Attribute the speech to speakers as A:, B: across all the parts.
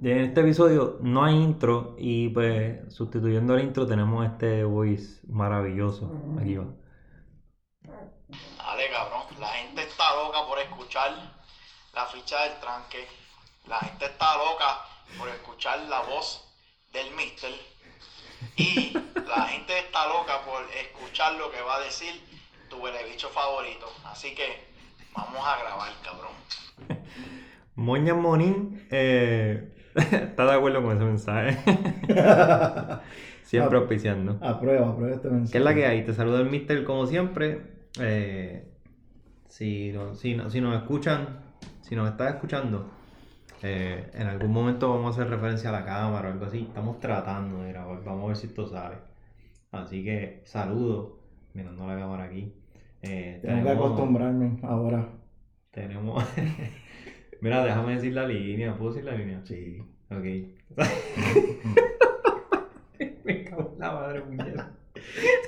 A: en este episodio no hay intro y pues sustituyendo el intro tenemos este voice maravilloso. Aquí va.
B: Dale, cabrón. La gente está loca por escuchar la ficha del tranque. La gente está loca por escuchar la voz del mister. Y la gente está loca por escuchar lo que va a decir tu bicho favorito. Así que vamos a grabar, cabrón.
A: Moña Monín eh, está de acuerdo con ese mensaje. Siempre auspiciando.
C: Aprueba, aprueba este mensaje.
A: ¿Qué es la que hay? Te saluda el mister como siempre. Eh, si, no- si, no- si nos escuchan, si nos estás escuchando, eh, en algún momento vamos a hacer referencia a la cámara o algo así. Estamos tratando de grabar, vamos a ver si esto sale. Así que saludo, mirando la cámara aquí. Eh,
C: Tengo que acostumbrarme ahora.
A: Tenemos. Mira, déjame decir la línea. ¿Puedo decir la línea?
C: Sí.
A: Ok. Me cago en la madre, puñeta.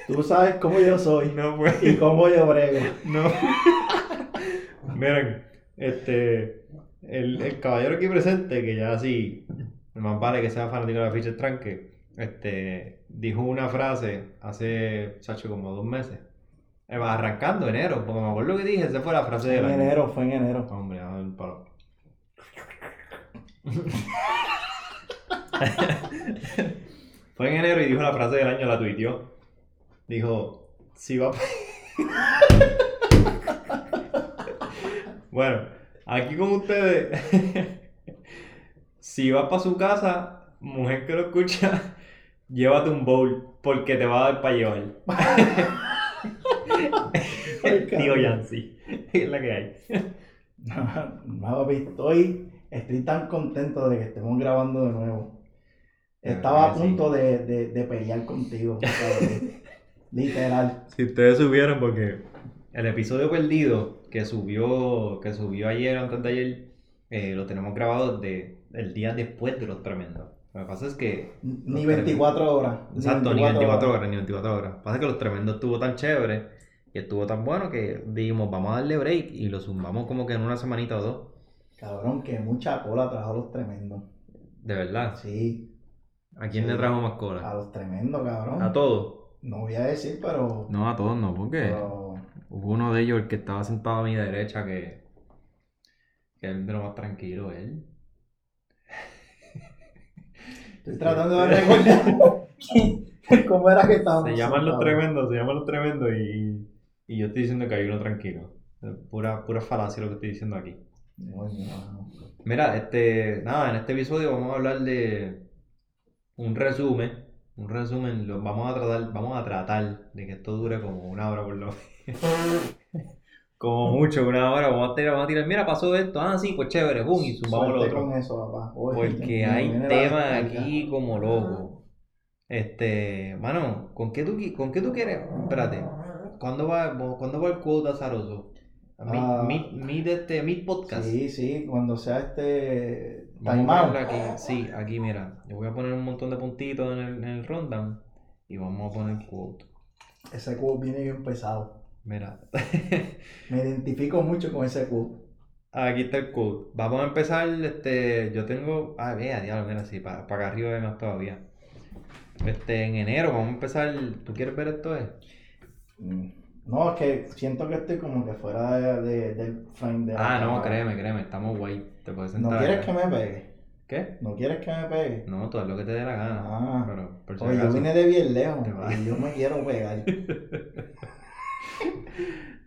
C: Tú sabes cómo yo soy
A: No, pues.
C: y cómo yo brego.
A: No. Miren, este. El, el caballero aquí presente, que ya así. Más vale que sea fanático de la ficha tranque. Este. Dijo una frase hace, chacho, como dos meses. Eh, arrancando enero, porque me acuerdo que dije, esa fue la frase del
C: En
A: año.
C: enero, fue en enero.
A: Hombre, a ver, palo. Fue en enero y dijo la frase del año, la tuiteó. Dijo, si va... bueno, aquí con ustedes, si vas para su casa, mujer que lo escucha, llévate un bowl, porque te va a dar para llevar.
C: Ay,
A: Tío. Yancy, es la que hay.
C: No, estoy, estoy tan contento de que estemos grabando de nuevo. Estaba a
A: Sí.
C: punto de, de, de pelear contigo. Literal.
A: Si ustedes subieron, porque el episodio perdido que subió, que subió ayer, antes de ayer, eh, lo tenemos grabado de, el día después de los tremendos. Lo que pasa es que.
C: Ni
A: los
C: 24 horas.
A: Exacto, ni 24 horas, ni 24 horas. Pasa que los tremendos estuvo tan chévere y estuvo tan bueno que dijimos, vamos a darle break y lo sumamos como que en una semanita o dos.
C: Cabrón, que mucha cola trajo los tremendos.
A: De verdad.
C: Sí,
A: ¿A quién
C: Sí.
A: le trajo más
C: a
A: cola?
C: los tremendos, cabrón.
A: ¿A todos?
C: No voy a decir, pero.
A: No, a todos no, porque.
C: pero
A: Hubo uno de ellos, el que estaba sentado a mi derecha, que. que es de lo más tranquilo, él.
C: estoy tratando de recordar cómo era que estábamos.
A: Se llaman los tremendos, se llaman los tremendos y. y yo estoy diciendo que hay uno tranquilo. Pura, pura falacia lo que estoy diciendo aquí. Mira, este. Nada, en este episodio vamos a hablar de. Un resumen. Un resumen, lo, vamos a tratar, vamos a tratar de que esto dure como una hora por lo menos. Como mucho, una hora, vamos a tirar, vamos a tirar, mira, pasó esto, ah, sí, pues chévere, boom, y sumamos lo otro.
C: con eso, papá. Oye,
A: Porque hay temas aquí como loco. Este, mano, ¿con qué tú, con qué tú quieres? Espérate, ¿cuándo va, ¿cuándo va el quote azaroso? Mi,
C: Ah.
A: mi, mi de este, mi podcast.
C: Sí, sí, cuando sea este.
A: Vamos a ponerlo aquí. Sí, aquí mira. Yo voy a poner un montón de puntitos en el, en el rundown y vamos a poner quote.
C: Ese cubo viene bien pesado.
A: Mira,
C: Me identifico mucho con ese cubo.
A: aquí está el quote. Vamos a empezar, este, yo tengo, ah, vea, diablo, mira, sí, para, para acá arriba hay más todavía. Este, en enero vamos a empezar, ¿tú quieres ver esto? Eh?
C: Mm. No, es que siento que estoy como que fuera de, de- del frame de
A: Ah, no, créeme, créeme, estamos guay. Te puedes sentar.
C: ¿No quieres que me pegue?
A: ¿Qué?
C: ¿No quieres que me pegue?
A: No, tú haz lo que te dé la gana.
C: Ah.
A: Pero, por si
C: Oye, yo
A: acaso.
C: vine de bien lejos y yo me quiero pegar.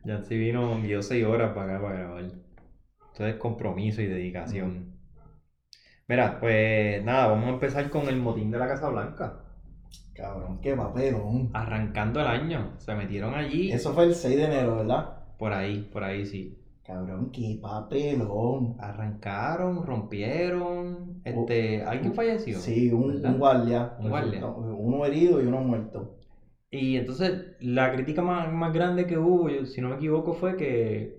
A: Ya sí vino, guió seis horas para acá para grabar. Entonces compromiso y dedicación. Mira, pues nada, vamos a empezar con el motín de la Casa Blanca.
C: Cabrón, qué papelón.
A: Arrancando el año, se metieron allí.
C: Eso fue el 6 de enero, ¿verdad?
A: Por ahí, por ahí sí.
C: Cabrón, qué papelón.
A: Arrancaron, rompieron. Este, ¿alguien falleció?
C: Oh. Sí, un, un guardia.
A: Un guardia.
C: Uno herido y uno muerto.
A: Y entonces la crítica más, más grande que hubo, yo- si no me equivoco, fue que,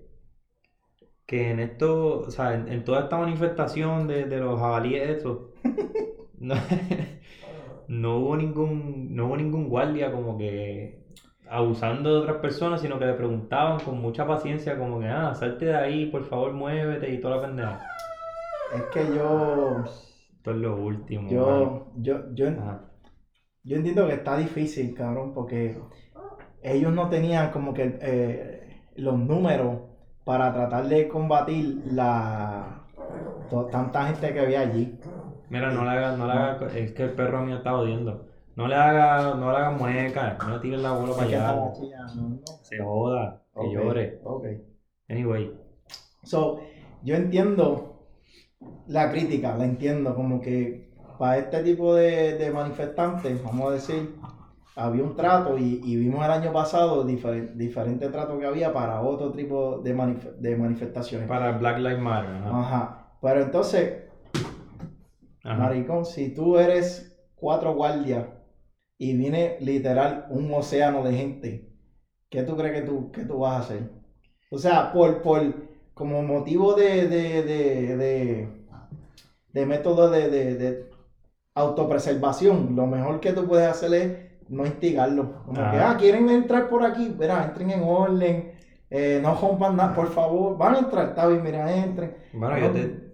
A: que en esto, o sea, en, en toda esta manifestación de, de los jabalíes estos, no, no hubo ningún, no hubo ningún guardia como que abusando de otras personas, sino que le preguntaban con mucha paciencia como que, ah, salte de ahí, por favor, muévete y toda la pendeja.
C: Es que yo.
A: Esto es lo último. mano.
C: Yo, yo, yo,
A: Ajá.
C: yo entiendo que está difícil, cabrón, porque ellos no tenían como que eh, los números para tratar de combatir la tanta gente que había allí.
A: Mira, no le hagas, no le hagas, es que el perro mío está odiando. No le hagas, no le hagas mueca, no le tires la bola para
C: ¿Por qué
A: allá. Se joda, que llore.
C: ok.
A: Anyway,
C: So, yo entiendo la crítica, la entiendo, como que para este tipo de, de manifestantes, vamos a decir, había un trato y, y vimos el año pasado difer- diferente trato que había para otro tipo de, manif- de manifestaciones.
A: para Black Lives Matter, ajá.
C: Ajá. Pero entonces,
A: Ajá.
C: maricón, si tú eres cuatro guardias y viene literal un océano de gente, ¿qué tú crees que tú, que tú vas a hacer? O sea, por, por como motivo de, de, de, de, de método de, de, de autopreservación, lo mejor que tú puedes hacer es no instigarlo. Como que,
A: Ajá.
C: ah, quieren entrar por aquí, verá, entren en orden, eh, no rompan nada, por favor, van a entrar, está bien, mira, entren.
A: Bueno, yo te...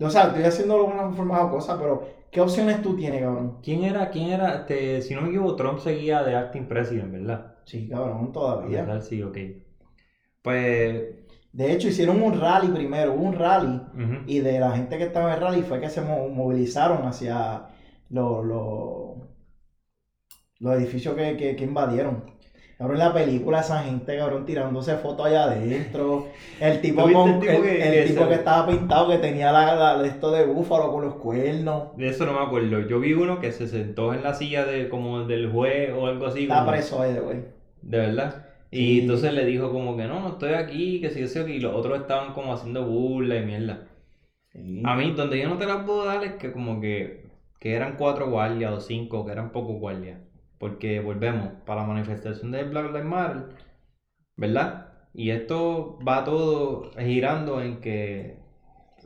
C: O sea, estoy haciéndolo de una forma cosa, pero ¿qué opciones tú tienes, cabrón?
A: ¿Quién era, quién era? Este, si no me equivoco, Trump seguía de acting president, ¿verdad?
C: Sí, cabrón, todavía.
A: ¿Verdad? Sí, ok. Pues...
C: De hecho, hicieron un rally primero, hubo un rally, y de la gente que estaba en el rally fue que se mo- movilizaron hacia los, los, los edificios que, que, que invadieron. Cabrón, en la película esa gente, cabrón, tirándose fotos allá adentro. El tipo,
A: ¿Tú viste
C: con,
A: el tipo
C: el,
A: que-
C: el
A: que
C: tipo
A: se-
C: que estaba pintado, que tenía la, la- esto de búfalo con los cuernos.
A: De eso no me acuerdo. Yo vi uno que se sentó en la silla de, como del juez o algo así.
C: Está
A: como-
C: preso ahí, güey.
A: De verdad. Y
C: Sí.
A: entonces le dijo como que no, no estoy aquí, que sí, sí, y los otros estaban como haciendo burla y mierda. A mí, donde yo no te las puedo dar es que como que, que eran cuatro guardias o cinco, que eran pocos guardias. Porque volvemos, para la manifestación de Black Lives Matter, ¿verdad? Y esto va todo girando en que,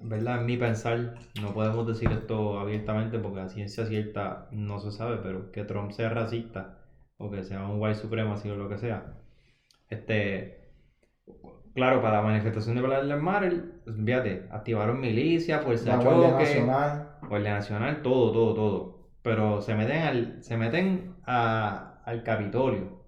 A: ¿verdad? En mi pensar, no podemos decir esto abiertamente porque a ciencia cierta no se sabe, pero que Trump sea racista o que sea un white supremacy o lo que sea. Este, claro, para la manifestación de Black Lives Matter, fíjate, activaron milicia, fuerza de
C: Guardia
A: choque,
C: Nacional.
A: Guardia Nacional, todo, todo, todo. Pero se meten al, se meten a, al Capitolio.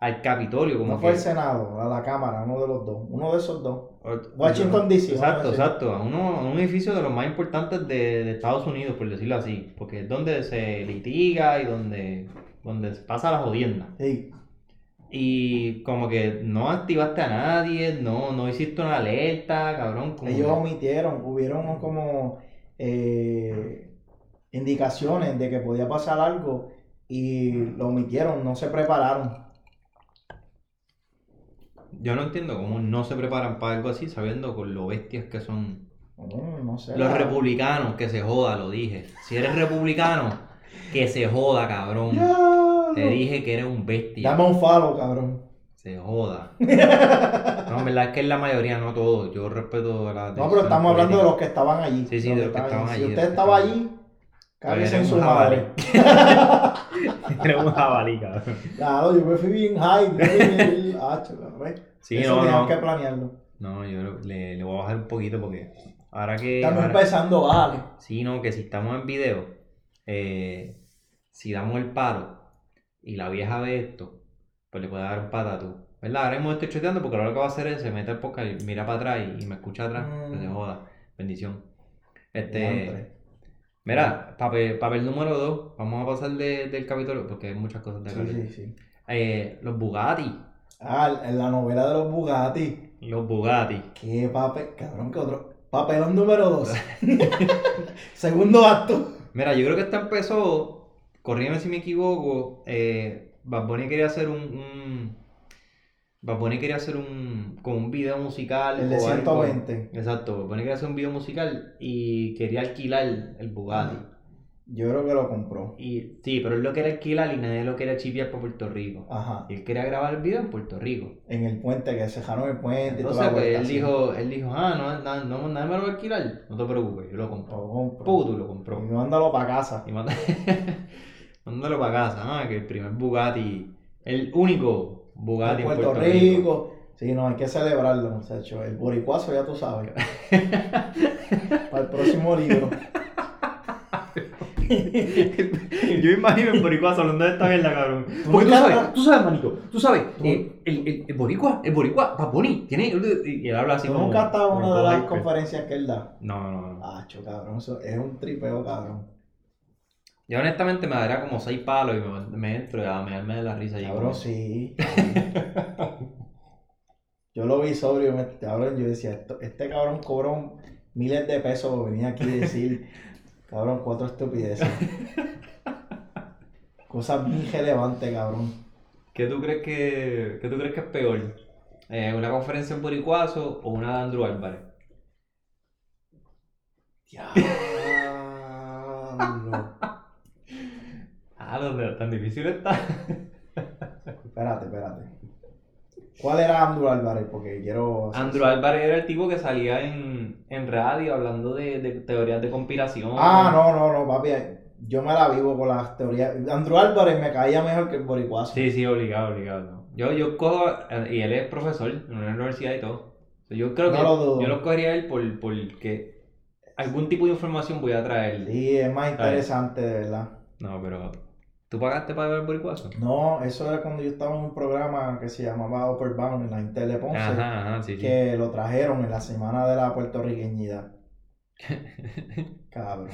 A: Al Capitolio, como
C: No fue el Senado, a la Cámara, uno de los dos. Uno de esos dos. Washington, D.C.,
A: Exacto, exacto. A, uno, a un edificio de los más importantes de, de Estados Unidos, por decirlo así. Porque es donde se litiga y donde, donde se pasa la jodienda.
C: Sí.
A: Y como que no activaste a nadie, no, no hiciste una alerta, cabrón. como
C: Ellos
A: que-
C: omitieron, hubieron como eh, indicaciones de que podía pasar algo y lo omitieron, no se prepararon.
A: Yo no entiendo cómo no se preparan para algo así sabiendo con lo bestias que son
C: No, no sé.
A: los
C: la-
A: republicanos, que se joda, lo dije. Si eres republicano, que se joda, cabrón. Te dije que eres un bestia.
C: Dame un falo, cabrón.
A: Se joda. No, en verdad es que es la mayoría, no todos. Yo respeto la
C: No, pero estamos hablando de los que estaban allí.
A: Sí, sí, de los que estaban
C: Si
A: allí, de
C: usted estaba
A: estaban
C: en
A: eres
C: su
A: un jabalí. Eres un jabalí, cabrón.
C: Claro, yo me fui bien high. bien- Ah, ¿ves?
A: Sí,
C: Eso
A: no, no.
C: que planearlo.
A: No, yo le, le voy a bajar un poquito porque ahora que...
C: Estamos
A: ahora-
C: empezando, vale.
A: Sí, no, que si estamos en video, eh, si damos el paro y la vieja ve esto, pues le puede dar un patatú. ¿Verdad? Ahora mismo estoy choteando porque ahora lo que va a hacer es se mete el podcast y mira para atrás y, y me escucha atrás.
C: Mm.
A: Que se joda. Bendición. Este. Mira, papel, papel número 2. Vamos a pasar de- del capítulo porque hay muchas cosas de
C: Sí,
A: capítulo.
C: sí, sí.
A: Eh, los Bugatti.
C: Ah, la novela de los Bugatti.
A: Los Bugatti.
C: Qué papel, cabrón, que otro. Papelón número 2. Segundo acto.
A: Mira, yo creo que esta empezó, corrígeme si me equivoco, eh, Bad Bunny quería hacer un, un Bad Bunny quería hacer un, como un video musical
C: El de
A: o algo.
C: 120.
A: Exacto, Bad Bunny quería hacer un video musical y quería alquilar el Bugatti.
C: Yo creo que lo compró.
A: Y sí, pero él lo quería alquilar y nadie lo quería chipear para Puerto Rico.
C: Ajá.
A: Y él quería grabar el video en Puerto Rico.
C: En el puente, que se dejaron el puente y toda
A: Entonces,
C: la
A: pues él
C: así.
A: dijo, él dijo, ah, no, no, no, nadie me lo va a alquilar. No te preocupes, yo lo compro.
C: Lo compro.
A: Puto lo
C: Y
A: compró.
C: mándalo para casa.
A: Y manda... mándalo para casa, ah, que el primer Bugatti, el único Bugatti
C: En Puerto, Rico. Sí, no, hay que celebrarlo, muchachos. El boricuazo ya tú sabes. para el próximo libro.
A: Yo imagino el boricua hablando de esta mierda, cabrón.
C: Tú
A: Porque tú sabes, tú sabes, manico, tú sabes,
C: Tú-
A: eh, el, el, el boricua, el boricua, Paponi, tiene, y él habla así
C: ¿Tú
A: como...
C: nunca has estado en
A: como
C: una de las
A: hyper.
C: conferencias que él da?
A: No, no, no.
C: Acho, cabrón, eso es un tripeo, cabrón.
A: Yo honestamente me daría como seis palos y me, me entro a mearme de la risa.
C: Cabrón, sí. Yo lo vi sobrio, me, cabrón, yo decía, esto- este cabrón cobró miles de pesos por venir aquí y decir, cabrón, cuatro estupideces. Cosas bien relevantes, cabrón.
A: ¿Qué tú crees que, qué tú crees que es peor? Eh, ¿Una conferencia en Boricuazo o una de Andrew Álvarez?
C: Diablo.
A: Ah, donde tan difícil está.
C: Espérate, espérate. ¿Cuál era Andrew Álvarez? Porque quiero...
A: Andrew Álvarez era el tipo que salía en, en radio hablando de, de teorías de conspiración.
C: Ah, no, no, no, papi. Yo me la vivo con las teorías. Andrew Álvarez me caía mejor que el Boricuazo.
A: Sí, sí, obligado, obligado. no. Yo, yo cojo, eh, y él es profesor en una universidad y todo. Yo creo
C: No
A: que
C: lo dudo.
A: yo lo cogería él por, porque algún tipo de información voy a traer.
C: Sí, es más interesante, de verdad.
A: No, pero ¿tú pagaste para ver el boricuazo?
C: No, eso era cuando yo estaba en un programa que se llamaba Upper Bound en la Intel de Ponce,
A: Ajá, ajá, sí, sí.
C: que lo trajeron en la semana de la puertorriqueñidad. Cabrón.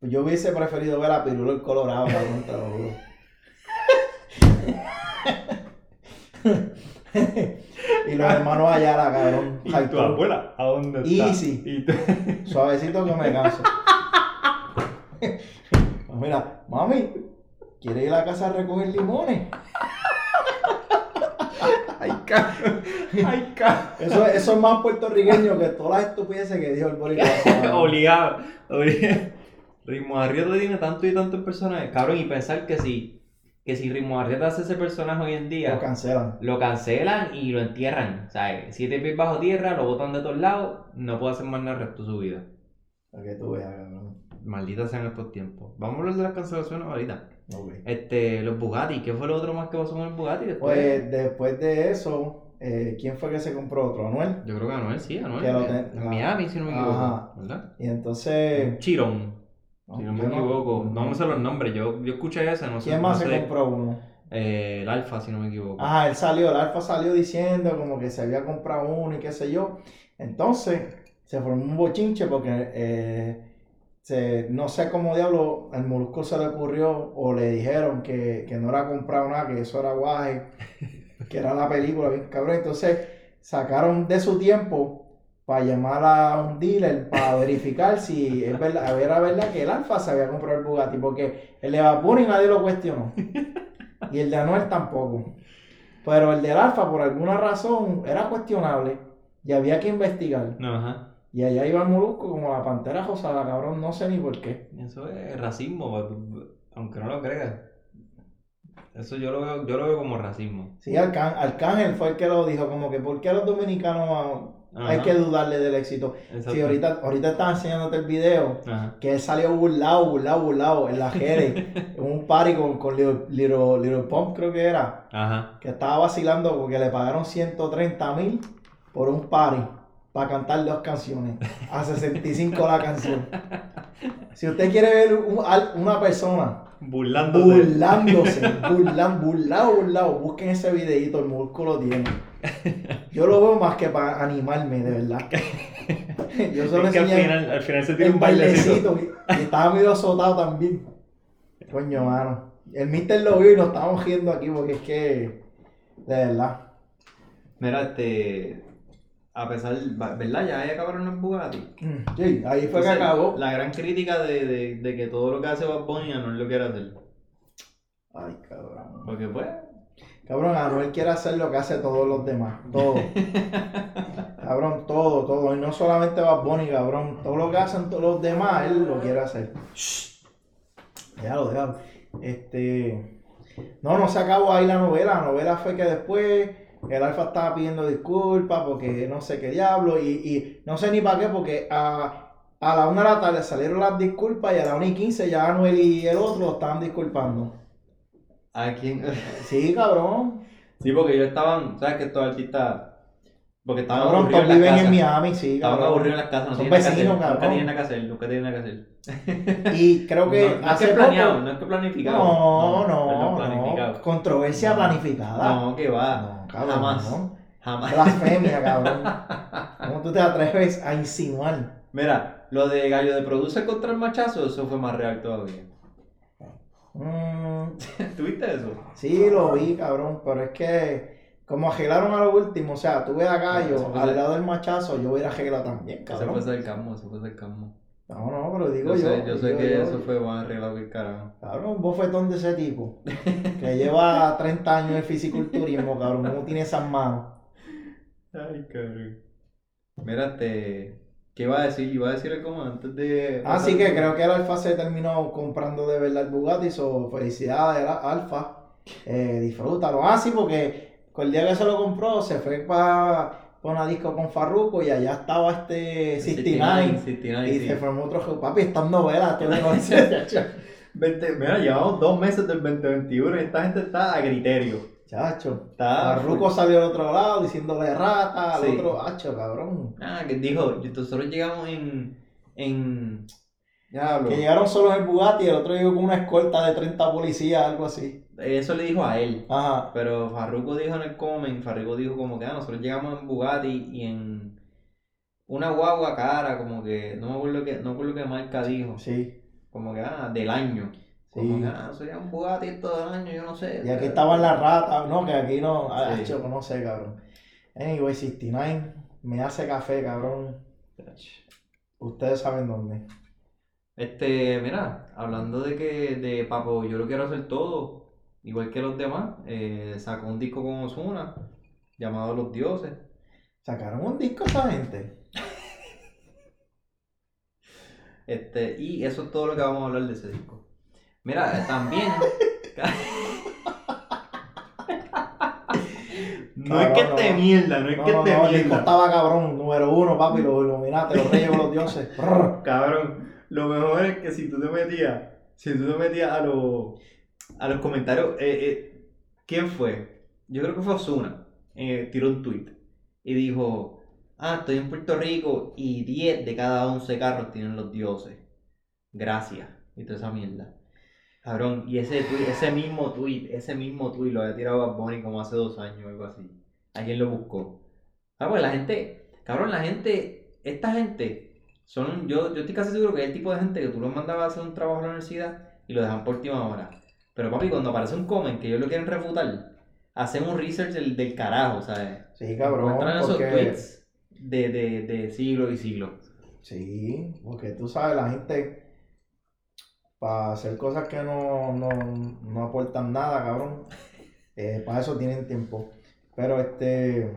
C: Pues yo hubiese preferido ver a Pirulo el Colorado, cabrón, te lo juro. y los hermanos Ayala, cabrón.
A: ¿Y tu abuela? ¿A dónde está?
C: Easy.
A: ¿Y?
C: Suavecito que me canso. Mira, mami, ¿quiere ir a la casa a recoger limones?
A: Ay, cabrón. Ay, cabrón.
C: Eso, eso es más puertorriqueño que todas las estupideces que dijo el boricua.
A: Obligado. obligado. Ritmo Arrieta tiene tanto y tantos personajes. Cabrón, y pensar que si, que si Ritmo Arrieta hace ese personaje hoy en día,
C: Lo cancelan.
A: lo cancelan y lo entierran. ¿Sabes? Siete pies bajo tierra, lo botan de todos lados, no puede hacer más nada el resto de su vida.
C: Para que tú veas, cabrón.
A: Malditas sean estos tiempos. Vamos a hablar de las cancelaciones ahorita. Este, los Bugatti, ¿qué fue lo otro más que pasó con el Bugatti después?
C: Pues después de eso, eh, ¿quién fue que se compró otro? Anuel.
A: Yo creo que Anuel, sí, Anuel. En
C: ten-
A: en Miami, si no me equivoco.
C: Ajá.
A: ¿Verdad?
C: Y entonces.
A: Chirón,
C: no,
A: si no me equivoco. No, me sé los nombres, yo, yo escuché ese, no sé.
C: ¿Quién más
A: no
C: se
A: sé.
C: compró uno?
A: Eh, el Alfa, si no me equivoco.
C: Ajá, él salió, el Alfa salió diciendo como que se había comprado uno y qué sé yo. Entonces, se formó un bochinche porque eh, se, no sé cómo diablo al Molusco se le ocurrió o le dijeron que, que no era comprado nada, que eso era guaje, que era la película, bien cabrón. Entonces, sacaron de su tiempo para llamar a un dealer para verificar si es verdad, era verdad que el Alfa se había comprado el Bugatti, porque el de Bunny nadie lo cuestionó. Y el de Anuel tampoco. Pero el del Alfa, por alguna razón, era cuestionable y había que investigar.
A: Ajá.
C: Y allá iba el Molusco como la pantera rosada, cabrón, no sé ni por qué.
A: Eso es racismo, aunque no lo creas. Eso yo lo veo, yo lo veo como racismo.
C: Sí, Arcán- Arcángel fue el que lo dijo, como que ¿por qué a los dominicanos hay que dudarle del éxito?
A: Exacto.
C: Sí, ahorita, ahorita estaba enseñándote el video,
A: Ajá.
C: que él salió burlado, burlado, burlado en la redes, en un party con, con Little, Little, Little Pump, creo que era.
A: Ajá.
C: que estaba vacilando porque le pagaron 130 mil por un party para cantar dos canciones a 65 la canción. Si usted quiere ver un- una persona
A: Burlándose.
C: burlándose, burlan, burlado, burlado, busquen ese videito, el músculo tiene. Yo lo veo más que para animarme, de verdad. Yo solo
A: Es que al final, al final se tira
C: el
A: un bailecito.
C: bailecito y, y estaba medio azotado también. Coño, mano. El mister lo vio y nos estábamos riendo aquí porque es que, de verdad.
A: Mira, este. A pesar, ¿verdad? Ya ahí acabaron los Bugatti.
C: Mm, Sí, ahí fue que
A: Entonces,
C: acabó.
A: La gran crítica de, de, de que todo lo que hace Bad Bunny no lo quiere hacer.
C: Ay, cabrón.
A: Porque pues.
C: Cabrón, Anuel quiere hacer lo que hace todos los demás. Todo. cabrón, todo, todo. Y no solamente Bad Bunny, cabrón. Todo lo que hacen todos los demás, él lo quiere hacer. Déjalo, déjalo. Este. No, no se acabó ahí la novela. La novela fue que después el Alfa estaba pidiendo disculpas porque no sé qué diablo. Y, y no sé ni para qué, porque a, a la una de la tarde salieron las disculpas y a la una y quince ya Anuel y el otro estaban disculpando.
A: ¿A quién?
C: Sí, cabrón.
A: Sí, porque ellos estaban, ¿sabes que estos artistas Porque estaban
C: Cabrón,
A: aburridos en
C: viven en. Miami, sí,
A: Estaban
C: cabrón.
A: aburridos en las casas, no
C: Son
A: tienen nada que
C: vecinos,
A: hacer. Nunca
C: cabrón.
A: tienen nada que hacer, nunca tienen nada que hacer.
C: Y creo que
A: no, no es
C: hace
A: que planeado,
C: poco...
A: no es que planificado.
C: No, no,
A: perdón,
C: no, Controversia
A: No.
C: planificada.
A: No, que va.
C: No, cabrón,
A: Jamás.
C: no.
A: Jamás.
C: Blasfemia, cabrón. ¿Cómo tú te atreves a insinuar?
A: Mira, lo de Gallo de Produce contra el machazo, eso fue más real todavía.
C: Mm,
A: ¿Tuviste eso?
C: sí, lo vi, cabrón, pero es que como arreglaron a lo último, o sea, tú ves a
A: Eso
C: Gallo al lado del machazo, yo hubiera arreglado también,
A: Eso
C: cabrón.
A: fue sarcasmo, eso fue sarcasmo.
C: No, no, pero digo
A: Yo
C: yo.
A: sé, yo sé
C: digo
A: que
C: yo.
A: eso fue arreglado que el carajo.
C: Cabrón, un bofetón de ese tipo. Que lleva 30 años de fisiculturismo, cabrón. ¿Cómo tiene esas manos?
A: Ay, cabrón. Mira, te... ¿Qué iba a decir? Iba a decir algo antes de...
C: Así que creo que el Alfa se terminó comprando de verdad el Bugatti. So, felicidades, Al- Alfa. Eh, disfrútalo. Ah, sí, porque con el día que se lo compró, se fue para una disco con Farruko y allá estaba este 69.
A: 69,
C: Y
A: sí.
C: se formó otro juego. Papi, estas novelas, tú le conoces.
A: 20 Mira, llevamos dos meses del 2021 y esta gente está a criterio.
C: Chacho.
A: Está...
C: Farruko salió al otro lado diciéndole rata, al
A: Sí.
C: otro, hacho, cabrón.
A: Ah, que dijo, nosotros llegamos en... en... Diablo.
C: Que llegaron solos en Bugatti y el otro llegó con una escolta de 30 policías, algo así.
A: Eso le dijo a él.
C: Ajá.
A: Pero Farruko dijo en el comment, Farruko dijo como que ah, nosotros llegamos en Bugatti y en una guagua cara, como que, no me acuerdo que, no me acuerdo qué marca dijo,
C: Sí.
A: como que ah, del año. Como
C: Sí.
A: que ah, sería un Bugatti esto del año, yo no sé.
C: Y aquí estaban las ratas, no, que aquí no,
A: Sí.
C: hacho, no sé, cabrón. Anyway, 69, me hace café, cabrón. Ustedes saben dónde.
A: Este, mira, hablando de que de Papo, yo lo quiero hacer todo, igual que los demás, eh, sacó un disco con Ozuna llamado Los Dioses.
C: Sacaron un disco esa gente.
A: Este, y eso es todo lo que vamos a hablar de ese disco. Mira, también. no es que esté
C: no.
A: mierda, no es
C: No,
A: que esté
C: no, el disco
A: mierda.
C: estaba cabrón, número uno, papi, los Illuminati, los reyes los dioses.
A: Cabrón, lo mejor es que si tú te metías, si tú te metías a los, a los comentarios, eh, eh, ¿quién fue? Yo creo que fue Osuna, eh, tiró un tweet y dijo, ah, estoy en Puerto Rico y 10 de cada 11 carros tienen los dioses. Gracias. Y toda esa mierda. Cabrón, y ese tweet, ese mismo tweet, ese mismo tweet lo había tirado Bad Bunny como hace dos años o algo así. Alguien lo buscó. Ah, pues la gente, cabrón, la gente, esta gente, son, yo, yo estoy casi seguro que es el tipo de gente que tú los mandabas a hacer un trabajo a la universidad y lo dejan por última hora. Pero papi, cuando aparece un comment que ellos lo quieren refutar, hacen un research del, del carajo, ¿sabes?
C: Sí, cabrón,
A: Muestran esos
C: porque...
A: tweets de, de, de siglos y siglos.
C: Sí, porque tú sabes, la gente, para hacer cosas que no, no, no aportan nada, cabrón, eh, para eso tienen tiempo. Pero este,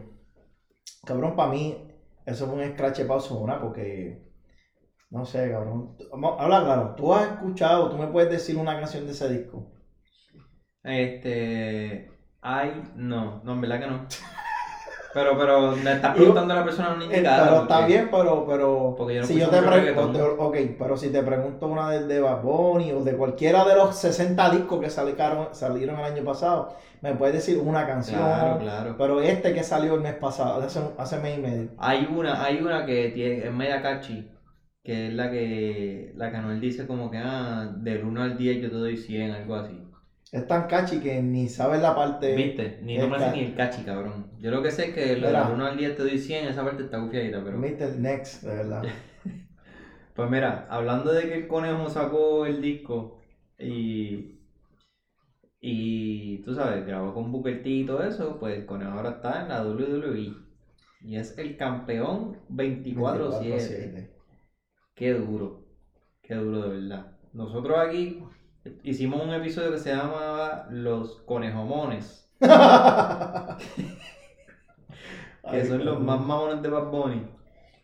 C: cabrón, para mí, eso fue un scratch Ozuna, porque, no sé, cabrón. Habla claro, tú has escuchado, tú me puedes decir una canción de ese disco.
A: Este. Ay, no, no, en verdad que no. Pero, pero me estás preguntando a la persona no indicada.
C: pero está bien, pero, pero
A: porque yo no
C: si yo te pregunto, ok, pero si te pregunto una del de Bad Bunny o de cualquiera de los 60 discos que salieron, salieron el año pasado, me puedes decir una canción,
A: Claro, claro.
C: pero este que salió el mes pasado, hace, hace mes y medio.
A: Hay una, hay una que tiene, es media catchy, que es la que, la que Anuel dice como que, ah, del 1 al 10 yo te doy 100, algo así.
C: Es tan catchy que ni sabes la parte.
A: ¿Viste? Ni no me ni el catchy, cabrón. Yo lo que sé es que lo 1 al 10 te doy 100, esa parte está gufiadita, pero...
C: Mr. Next, de verdad.
A: Pues mira, hablando de que el conejo sacó el disco y. Y tú sabes, grabó con Booker T y todo eso, pues el conejo ahora está en la WWE. Y es el campeón 24-7.
C: 24/7.
A: Qué duro, qué duro de verdad. Nosotros aquí hicimos un episodio que se llamaba Los Conejomones, que
C: Ay,
A: son los más mamones de Bad Bunny,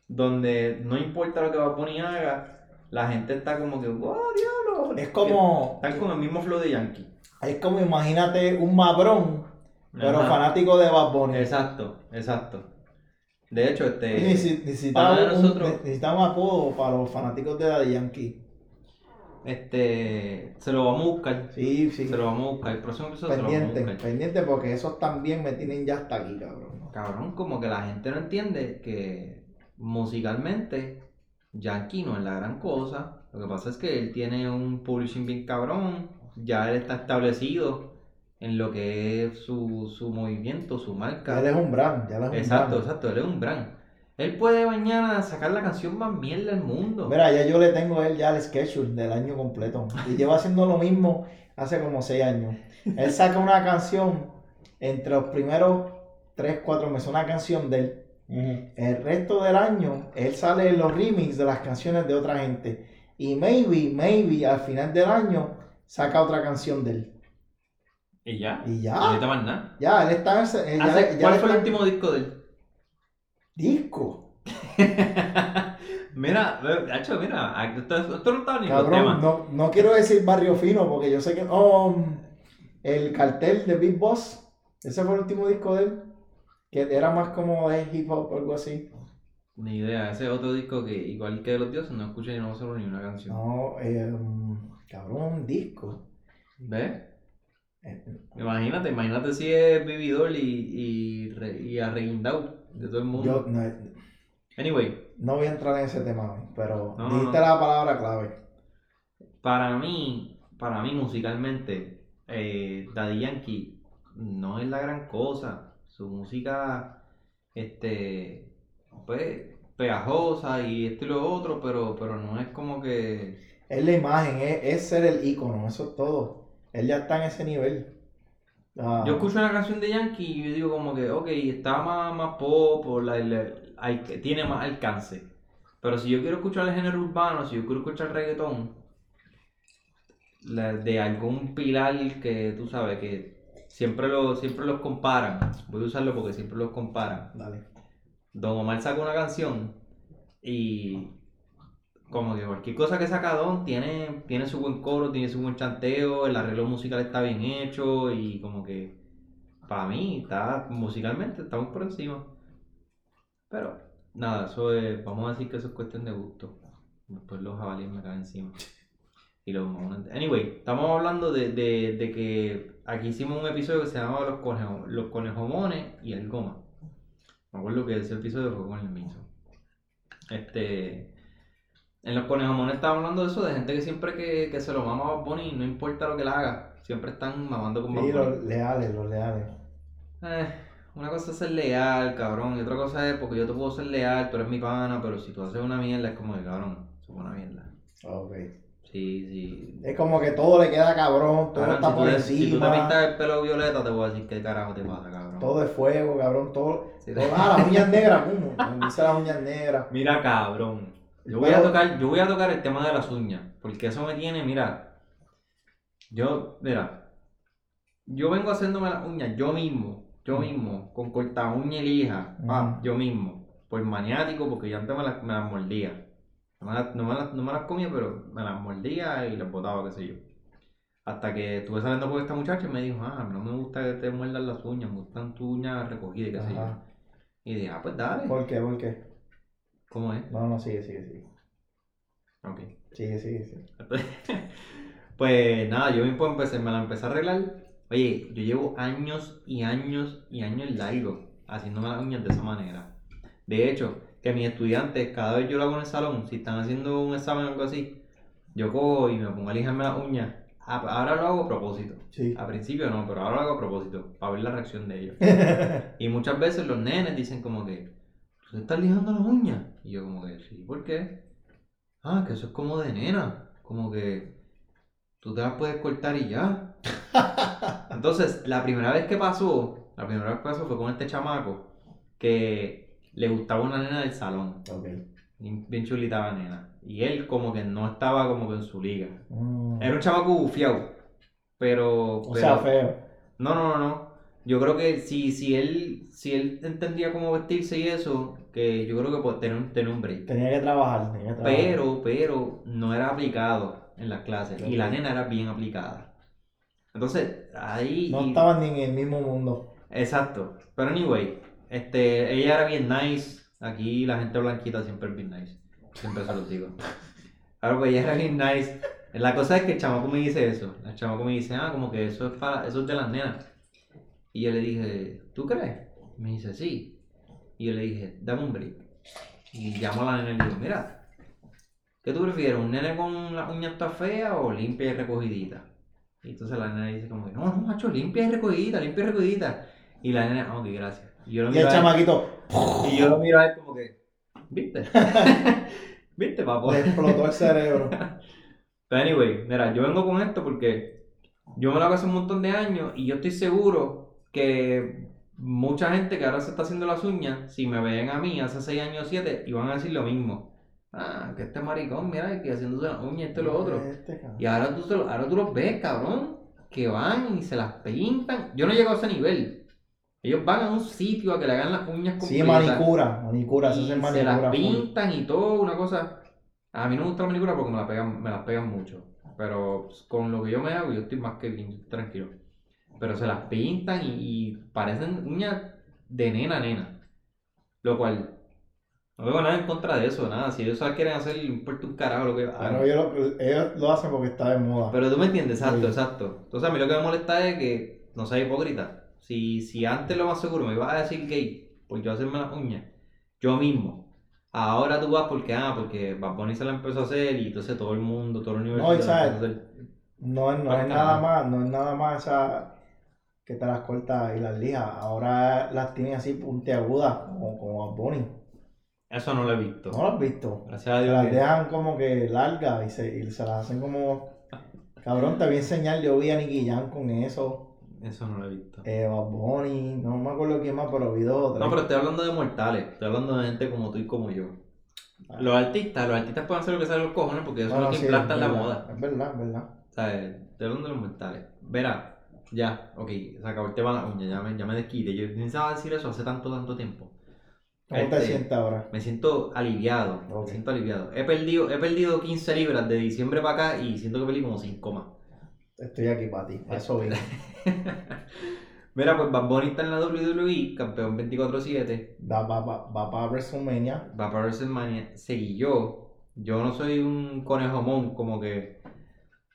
A: donde no importa lo que Bad Bunny haga, la gente está como que, ¡wow, diablo!
C: Es como,
A: Están con el mismo flow de Yankee.
C: es como imagínate un mabrón, pero
A: Ajá.
C: fanático de Bad Bunny.
A: Exacto, exacto. De hecho, este.
C: Necesi- Necesitamos
A: de nosotros-
C: necesitamos apodo para los fanáticos de Daddy Yankee.
A: Este, se lo vamos a buscar.
C: Sí, sí.
A: Se lo vamos a buscar. El próximo episodio se lo vamos a buscar.
C: pendiente porque esos también me tienen ya hasta aquí, cabrón.
A: Cabrón, como que la gente no entiende que musicalmente Yankee no es la gran cosa. Lo que pasa es que él tiene un publishing bien cabrón. Ya él está establecido en lo que es su, su movimiento, su marca.
C: Ya él es un brand, ya él es un
A: Exacto,
C: brand.
A: exacto, él es un brand. Él puede mañana sacar la canción más mierda del mundo.
C: Mira, ya yo le tengo a él ya el schedule del año completo. Y lleva haciendo lo mismo hace como seis años. Él saca una canción entre los primeros tres, cuatro meses, una canción de él. El resto del año, él sale en los remix de las canciones de otra gente. Y maybe, maybe, al final del año, saca otra canción de él.
A: Y ya.
C: Y ya,
A: necesita más nada.
C: ya, él está en ese- eh, ya- ya
A: ¿Cuál
C: le
A: fue el último disco de él?
C: Disco?
A: mira, Hacho, mira, esto, esto no estaba ni
C: Cabrón, no, no quiero decir barrio fino porque yo sé que. Oh, el cartel de Big Boss. Ese fue el último disco de él. Que era más como de hip hop o algo así.
A: Ni idea, ese es otro disco que, igual que de los dioses, no escuché ni no solo ni una canción.
C: No, eh, cabrón, un disco.
A: ¿Ves?
C: Eh,
A: Imagínate, imagínate si es vividor y, y, y de todo el mundo.
C: Yo no,
A: Anyway,
C: no voy a entrar en ese tema hoy, pero
A: No,
C: dijiste
A: no.
C: la palabra clave.
A: para mí, para mí musicalmente, eh, Daddy Yankee no es la gran cosa. Su música, este, pues, pegajosa y esto y lo otro, pero, pero no es como que...
C: Es la imagen, es, es ser el ícono, eso es todo. Él ya está en ese nivel. Ah,
A: Yo escucho una canción de Yankee y yo digo como que, ok, está más, más pop, o la, la- hay, tiene más alcance. Pero si yo quiero escuchar el género urbano, si yo quiero escuchar reggaetón, la- de algún pilar que tú sabes que siempre, lo, siempre los comparan, voy a usarlo porque siempre los comparan.
C: Dale.
A: Don Omar saca una canción y como que cualquier cosa que saca Don tiene, tiene su buen coro, tiene su buen chanteo, el arreglo musical está bien hecho y como que para mí está musicalmente estamos por encima. Pero nada, eso es, vamos a decir que eso es cuestión de gusto. Después los jabalíes me caen encima. Y los Anyway, estamos hablando de, de, de que aquí hicimos un episodio que se llamaba Los, conejo, los conejomones y el goma. Me acuerdo que ese episodio fue con el Miso. Este. En los conejomones estaba hablando de eso, de gente que siempre que, que se lo mama a Bad Bunny, no importa lo que le haga, siempre están mamando con Bad
C: Sí,
A: Bunny.
C: los leales, los leales.
A: Eh, una cosa es ser leal, cabrón, y otra cosa es porque yo te puedo ser leal, tú eres mi pana, pero si tú haces una mierda es como de cabrón, eso es una mierda.
C: Ok.
A: Sí, sí.
C: Es como que todo le queda cabrón, todo
A: Cabrón,
C: está
A: si, tú
C: por
A: te, si tú te
C: encima.
A: pintas el pelo violeta, te voy a decir qué carajo te pasa, cabrón.
C: Todo es fuego, cabrón, todo.
A: Sí.
C: todo- ah, las uñas negras, ¿cómo? Me las uñas negras.
A: Mira, cabrón. Yo voy a tocar, yo voy a tocar el tema de las uñas, porque eso me tiene, mira. Yo, mira. Yo vengo haciéndome las uñas yo mismo, yo
C: Mm.
A: mismo, con corta uña y lija,
C: Mm.
A: yo mismo, por maniático, porque yo antes me las, me las mordía. No me las, no, me las, no me las comía, pero me las mordía y las botaba, qué sé yo. Hasta que estuve saliendo con esta muchacha y me dijo, ah, no me gusta que te muerdan las uñas, me gustan tus uñas recogidas, qué sé yo. Y dije, ah, pues dale.
C: ¿Por qué? ¿Por qué?
A: ¿Cómo es?
C: No, no, sigue, sigue, sigue.
A: Ok.
C: Sigue, sigue, sigue.
A: Pues nada, yo mismo empecé, me la empecé a arreglar. Oye, yo llevo años y años y años largos haciéndome las uñas de esa manera. De hecho, que mis estudiantes, cada vez yo lo hago en el salón, si están haciendo un examen o algo así, yo cojo y me pongo a lijarme las uñas. Ahora lo hago a propósito.
C: Sí.
A: A principio no, pero ahora lo hago a propósito, para ver la reacción de ellos. Y muchas veces los nenes dicen como que, ¿tú te estás lijando las uñas? Y yo como que, sí, ¿por qué? Ah, que eso es como de nena, como que tú te las puedes cortar y ya. Entonces, la primera vez que pasó, la primera vez que pasó fue con este chamaco que le gustaba una nena del salón,
C: Ok.
A: bien bien chulita la nena. Y él como que no estaba como que en su liga.
C: Mm.
A: Era un chamaco bufiado, pero...
C: O
A: pero-
C: sea, feo.
A: no, no, no, no. Yo creo que si, si él si él entendía cómo vestirse y eso, que yo creo que pues tener un, tener un break.
C: Tenía que trabajar, tenía que trabajar.
A: Pero, pero no era aplicado en las clases. Y la nena era bien aplicada. Entonces, ahí...
C: No estaban ni en el mismo mundo.
A: Exacto. Pero anyway, este, ella era bien nice. Aquí la gente blanquita siempre es bien nice. Siempre se los digo. Claro, pues ella era bien nice. La cosa es que el chamaco me dice eso. El chamaco me dice, ah, como que eso es para, eso es de las nenas. Y yo le dije, ¿tú crees? Me dice, sí. Y yo le dije, dame un break. Y llamo a la nena y le digo, mira, ¿qué tú prefieres? ¿Un nene con las uñas todas feas o limpia y recogidita? Y entonces la nena dice como que, no, no, macho, limpia y recogidita, limpia y recogidita. Y la nena, ok, gracias. Y yo lo
C: Y
A: miro
C: el
A: él-
C: chamaquito
A: y yo lo miro a él como que, ¿viste? ¿Viste, papá?
C: le explotó el cerebro.
A: Pero anyway, mira, yo vengo con esto porque yo me lo hago hace un montón de años y yo estoy seguro que mucha gente que ahora se está haciendo las uñas, si me ven a mí hace 6 años o 7, iban a decir lo mismo. Ah, que este maricón, mira, que haciéndose las uñas, esto y lo otro.
C: Este.
A: Y ahora tú, se ahora tú los ves, cabrón, que van y se las pintan. Yo no llego a ese nivel. Ellos van a un sitio a que le hagan las uñas
C: Sí,
A: completas.
C: manicura, manicura, se
A: Y se
C: manicura.
A: las
C: full.
A: pintan y todo, una cosa. A mí no me gusta la manicura porque me, la pegan, me las pegan mucho. Pero con lo que yo me hago, yo estoy más que bien, tranquilo. Pero se las pintan y, y parecen uñas de nena, nena. Lo cual, no veo nada en contra de eso, nada. Si ellos quieren hacer, importa un carajo lo que hagan.
C: Pero ellos lo, ellos lo hacen porque está de moda.
A: Pero tú me entiendes, exacto,
C: Sí.
A: exacto. Entonces a mí lo que me molesta es que no seas hipócrita. Si, si antes lo más seguro me ibas a decir gay por yo hacerme las uñas, yo mismo. Ahora tú vas porque, ah, porque Bad Bunny se la empezó a hacer y entonces todo el mundo, todo el universo
C: No, y sabes. No, es- no
A: Pues,
C: es
A: carajo.
C: nada más, no es nada más esa que te las cortas y las lijas. Ahora las tiene así puntiagudas, como, como Bad Bunny.
A: Eso no lo he visto.
C: ¿No las has visto?
A: Gracias a Dios.
C: las
A: que-
C: dejan como que largas y se, y se las hacen como... Cabrón, te voy a enseñar, yo vi a Nicky Jam con eso.
A: Eso no lo he visto.
C: Eh, Bad Bunny, no me acuerdo quién más, pero vi dos o.
A: No, pero estoy hablando de mortales. Estoy hablando de gente como tú y como yo. Los artistas, los artistas pueden hacer lo que salen los cojones porque eso
C: Bueno,
A: es lo que
C: sí,
A: implantan la
C: verdad,
A: moda.
C: Es verdad, es verdad.
A: ¿Sabes? Estoy hablando de los mentales. Verá, ya, ok, se acabó el tema de la uña, ya me, ya me desquite. Yo pensaba decir eso hace tanto, tanto tiempo.
C: ¿Cómo te
A: Este,
C: sientes ahora?
A: Me siento aliviado, me siento aliviado. He perdido, he perdido 15 libras de diciembre para acá y siento que perdí como 5 más.
C: Estoy aquí para ti, para eso vine.
A: Mira, pues Bad Bunny está en la WWE, campeón 24-7,
C: Va, va, va, va para WrestleMania.
A: va para WrestleMania. Seguí yo, yo no soy un conejo mon, como que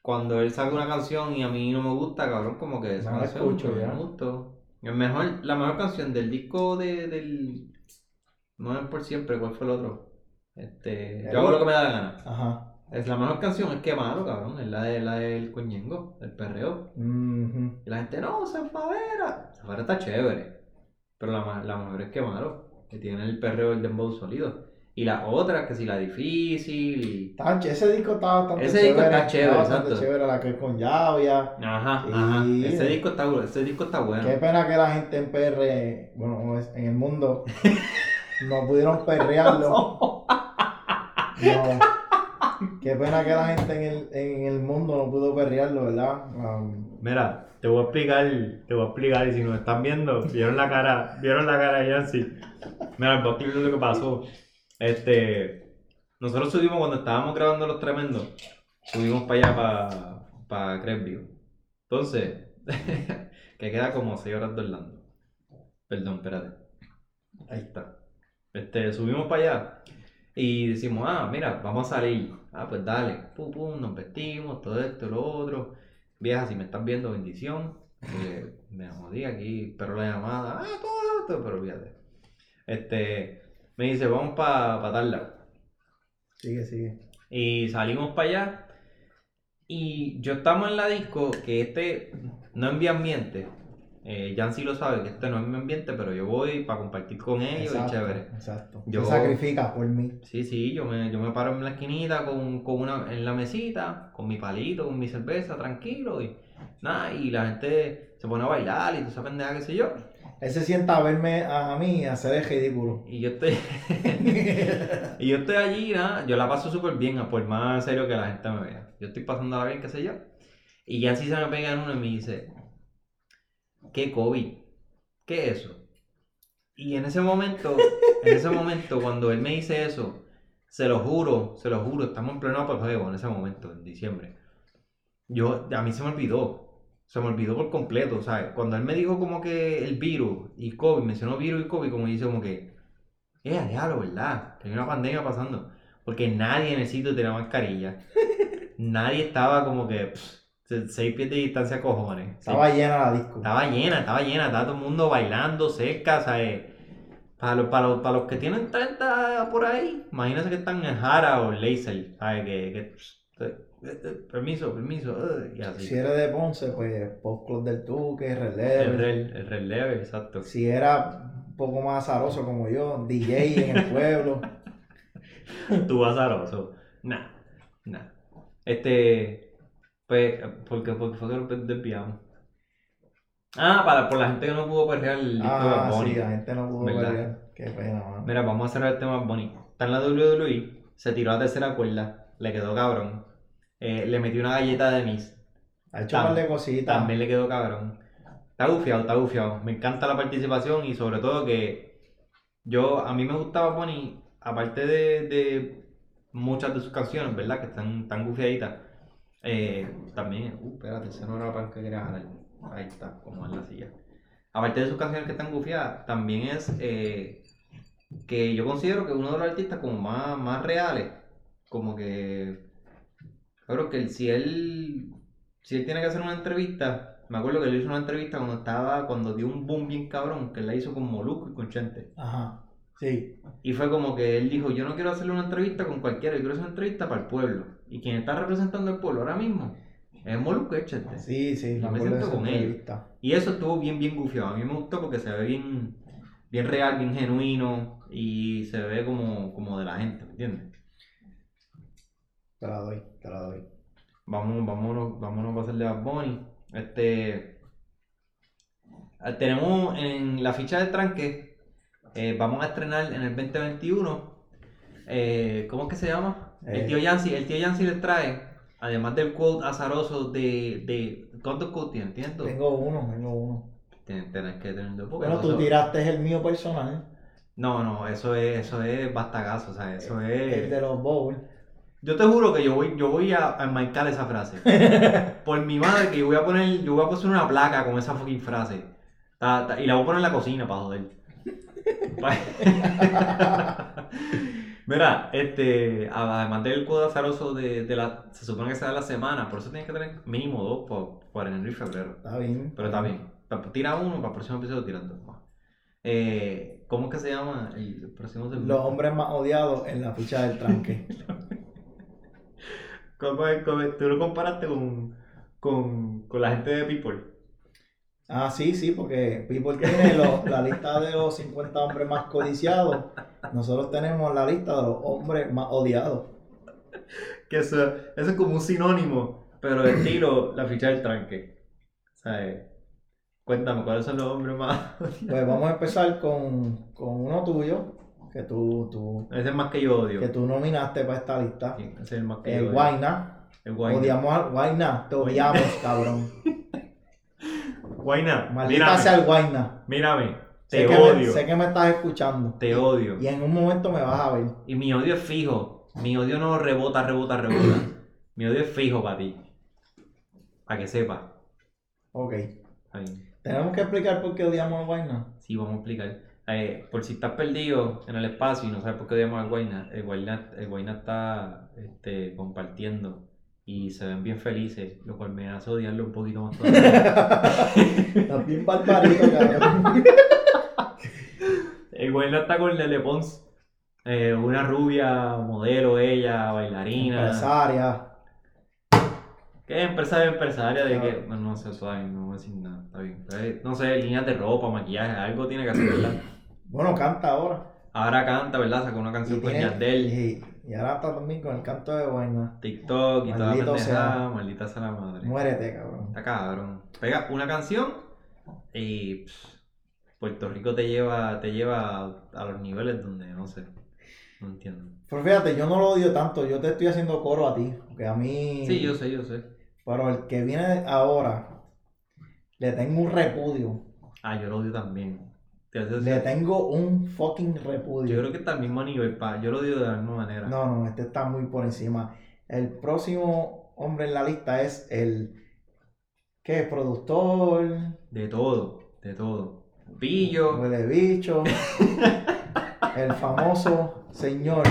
A: cuando él saca una canción y a mí no me gusta, cabrón, como que esa
C: No
A: canción
C: escucho,
A: no
C: ya.
A: me gustó. El mejor, la mejor canción del disco de, del... No es por siempre, ¿cuál fue el otro? Este,
C: El-
A: yo hago lo que me da la gana.
C: Ajá.
A: Es la mejor canción, es que malo, cabrón, es la, de, la del coñengo, el perreo. Y la gente, no, Zanfadera. Zanfadera está chévere. Pero la, la mejor es que malo, que tiene el perreo del dembow sólido. Y la otra, que si la difícil y...
C: Ese disco está bastante
A: Ese disco
C: chévere.
A: está chévere,
C: bastante
A: exacto.
C: chévere, la que es con Llavia.
A: Ajá, ajá. Ese disco está, ese disco está bueno.
C: Qué pena que la gente en PR, bueno, en el mundo, no pudieron perrearlo. No. Qué pena que la gente en el, en el mundo no pudo perrearlo, ¿verdad? Um,
D: Mira, te voy a explicar, te voy a explicar, y si nos están viendo, vieron la cara, vieron la cara de Yancy. Mira, voy a explicar lo que pasó. Este, nosotros subimos cuando estábamos grabando Los Tremendos, subimos para allá, para, para Cresview. Entonces, que queda como 6 horas de Orlando. Perdón, espérate. Ahí está. Este, subimos para allá y decimos, ah, mira, vamos a salir. Ah, pues dale. Pum, pum, nos vestimos, todo esto, lo otro. Vieja, si me estás viendo, bendición. Me jodí aquí, pero la llamada, ah, todo esto, pero fíjate. Este, me dice, vamos para pa tal lado.
C: sigue, sigue.
D: Y salimos para allá. Y yo estamos en la disco, que este no es mi ambiente. Eh, Yancy lo sabe, que este no es mi ambiente, pero yo voy para compartir con ellos
C: Exacto,
D: y chévere.
C: Exacto.
D: Yo-
C: Se sacrifica por mí.
D: Sí, sí, yo me, yo me paro en la esquinita con, con una, en la mesita, con mi palito, con mi cerveza, tranquilo, y nada, y la gente se pone a bailar y toda esa pendeja, qué sé yo.
C: Él se sienta a verme a, a mí hacer el ridículo.
D: Y yo estoy, y yo estoy allí, nada, yo la paso súper bien, por más serio que la gente me vea. Yo estoy pasándola bien, qué sé yo. Y ya así se me pega en uno y me dice, ¿qué COVID? ¿Qué es eso? Y en ese momento, en ese momento, cuando él me dice eso, se lo juro, se lo juro, estamos en pleno apogeo en ese momento, en diciembre. Yo, a mí se me olvidó, se me olvidó por completo, ¿sabes? Cuando él me dijo como que el virus y COVID, mencionó virus y COVID, como dice como que, eh, diablo, ¿verdad? Que hay una pandemia pasando. Porque nadie en el sitio tenía mascarilla.
A: nadie estaba como que pff, se- seis pies de distancia cojones.
C: Estaba llena la disco.
A: Estaba llena, estaba llena, estaba todo el mundo bailando cerca, ¿sabes? Para los, para los, para los que tienen 30 por ahí, imagínense que están en Jara o Laser, ¿sabes? Que, que eh, eh, permiso, permiso, eh, y así.
C: Si eres de Ponce, pues Pop Club del Tuque, Red
A: el, rel, el relevo, exacto.
C: Si era un poco más azaroso como yo, DJ en el pueblo.
A: Tú azaroso. Nah, nah. Este, pues, porque, porque fue que lo desviamos. Ah, para, por la gente que no pudo perrear el disco de
C: Ah,
A: Bad Bunny.
C: sí, la gente no pudo
A: ¿Verdad?
C: pelear. Qué pena, mano.
A: Mira, vamos a cerrar el tema Bonnie. Está en la WWE, se tiró a tercera cuerda, le quedó cabrón. Eh, le metió una galleta de Miss,
C: Ha hecho un par de cositas.
A: también le quedó cabrón. Está gufiado, está gufiado. Me encanta la participación y sobre todo que yo, a mí me gustaba Bonnie, aparte de, de muchas de sus canciones, ¿verdad? Que están tan gufiaditas. Eh, también, uh, espérate, ese no era para que quería jalar. Ahí está, como en la silla. Aparte de sus canciones que están gufiadas, también es eh, que yo considero que uno de los artistas como más, más reales, como que, creo que él- si él, si él tiene que hacer una entrevista, me acuerdo que él hizo una entrevista cuando estaba, cuando dio un boom bien cabrón, que él la hizo con Molusco y con Chente.
C: Ajá. Sí.
A: Y fue como que él dijo, yo no quiero hacerle una entrevista con cualquiera, yo quiero hacer una entrevista para el pueblo. Y quien está representando al pueblo ahora mismo es Molusco y Chente.
C: Sí, sí.
A: Yo
C: me
A: siento con
C: entrevista.
A: Y eso estuvo bien, bien gufiado. A mí me gustó porque se ve bien, bien real, bien genuino y se ve como, como de la gente, ¿me entiendes?
C: Te la doy, te la doy.
A: Vamos, vámonos, vámonos a hacerle a Bunny. Este, eh, tenemos en la ficha del tranque, eh, vamos a estrenar en el 2021. eh, ¿Cómo es que se llama?
C: Eh.
A: El tío Yancy, el tío Yancy les trae, además del quote azaroso de, de ¿cuántos quotes? ¿Tienes dos?
C: Tengo uno, tengo uno.
A: Tien- Tenés que tener dos.
C: Bueno, tú
A: eso-
C: tiraste el mío personal.
A: No, no, eso es, eso es bastagazo, o sea, eso
C: El
A: es...
C: de los bowls.
A: Yo te juro que yo voy, yo voy a, a enmarcar esa frase. Por mi madre que yo voy a poner, yo voy a poner una placa con esa fucking frase. Ta- ta- y la voy a poner en la cocina para joder. Mira, este, además del cuadro azaroso de, de la, se supone que sea de la semana, por eso tienes que tener mínimo dos por, por enero y febrero.
C: Está bien.
A: Pero está bien. Tira uno, para el próximo episodio tiran dos más. Eh, ¿Cómo es que se llama el próximo segmento?
C: Los hombres más odiados en la ficha del tranque.
A: ¿Cómo cómo? Tú lo comparaste con, con, con la gente de People.
C: Ah, sí, sí, porque People tiene lo- la lista de los 50 hombres más codiciados. Nosotros tenemos la lista de los hombres más odiados.
A: Que eso, eso es como un sinónimo, pero de estilo la ficha del tranque. ¿Sabes? Cuéntame, ¿cuáles son los hombres más?
C: Pues vamos a empezar con, con uno tuyo, que tú, tú,
A: Ese es más que yo odio.
C: que tú nominaste para esta lista.
A: Sí, ese es el más que yo
C: El
A: odio.
C: Guayna.
A: El Guayna.
C: Odiamos al Guayna. Te odiamos, cabrón.
A: Guayna,
C: Maldita
A: mírame,
C: sea el Guayna.
A: mírame,
C: Sé
A: te
C: que,
A: odio,
C: me, sé que me estás escuchando.
A: te odio.
C: Y en un momento me vas a ver.
A: Y mi odio es fijo. Mi odio no rebota, rebota, rebota. mi odio es fijo para ti. Para que sepas.
C: Ok.
A: Ahí.
C: Tenemos que explicar por qué odiamos al Guayna.
A: Sí, vamos a explicar. Eh, por si estás perdido en el espacio y no sabes por qué odiamos al Guayna, el Guayna, el Guayna está este, compartiendo y se ven bien felices, lo cual me hace odiarlo un poquito más todavía.
C: Estás bien barbarito, cabrón.
A: el Guayna está con Lele Pons, eh, una rubia, modelo ella, bailarina.
C: Empresaria.
A: ¿Qué empresaria empresaria de que?
C: Claro.
A: Bueno, no sé, suave, no voy a decir nada, está bien. No sé, líneas de ropa, maquillaje, algo tiene que hacer, ¿verdad?
C: Bueno, canta ahora.
A: Ahora canta, ¿verdad? Sacó una canción con
C: tiene-
A: Yandel.
C: y, y ahora está también con el canto de Guayna.
A: TikTok y toda la
C: Maldito sea.
A: maldita sea la madre.
C: Muérete, cabrón.
A: Está cabrón. Pega una canción y pff, Puerto Rico te lleva, te lleva a, a los niveles donde no sé. No entiendo.
C: Pero fíjate, yo no lo odio tanto. Yo te estoy haciendo coro a ti. Porque a mí.
A: Sí, yo sé, yo sé.
C: Pero el que viene ahora, le tengo un repudio.
A: Ah, yo lo odio también. Te hace-
C: Le tengo un fucking
A: Yo
C: repudio.
A: creo que está al mismo nivel, pa. Yo lo odio de la misma manera.
C: No, no, este está muy por encima. El próximo hombre en la lista es el. ¿Qué? Productor.
A: De todo, de todo. Pillo.
C: Huele bicho. el famoso señor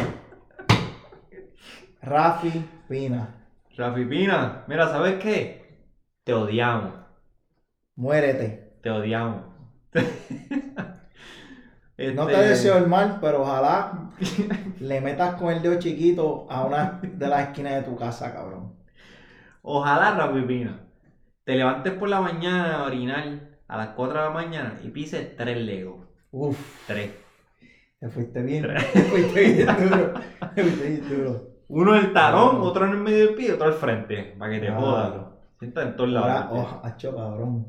C: Rafi Pina.
E: Rafi Pina, mira, ¿sabes qué? Te odiamos,
C: Muérete.
E: te odiamos.
C: No te
E: Este,
C: deseo el mal, pero ojalá le metas con el dedo chiquito a una de las esquinas de tu casa, cabrón.
E: Ojalá, Rafi Pina, te levantes por la mañana a orinar a las 4 de la mañana y pises tres legos.
C: Uf,
E: Tres.
C: te fuiste bien. Te fuiste bien duro. Te fuiste bien duro.
E: Uno en el talón, otro en el medio del pie y otro al frente, para que te
C: Ah.
E: jodas. Sienta en todos lados.
C: Ahora, oh, hacho, cabrón.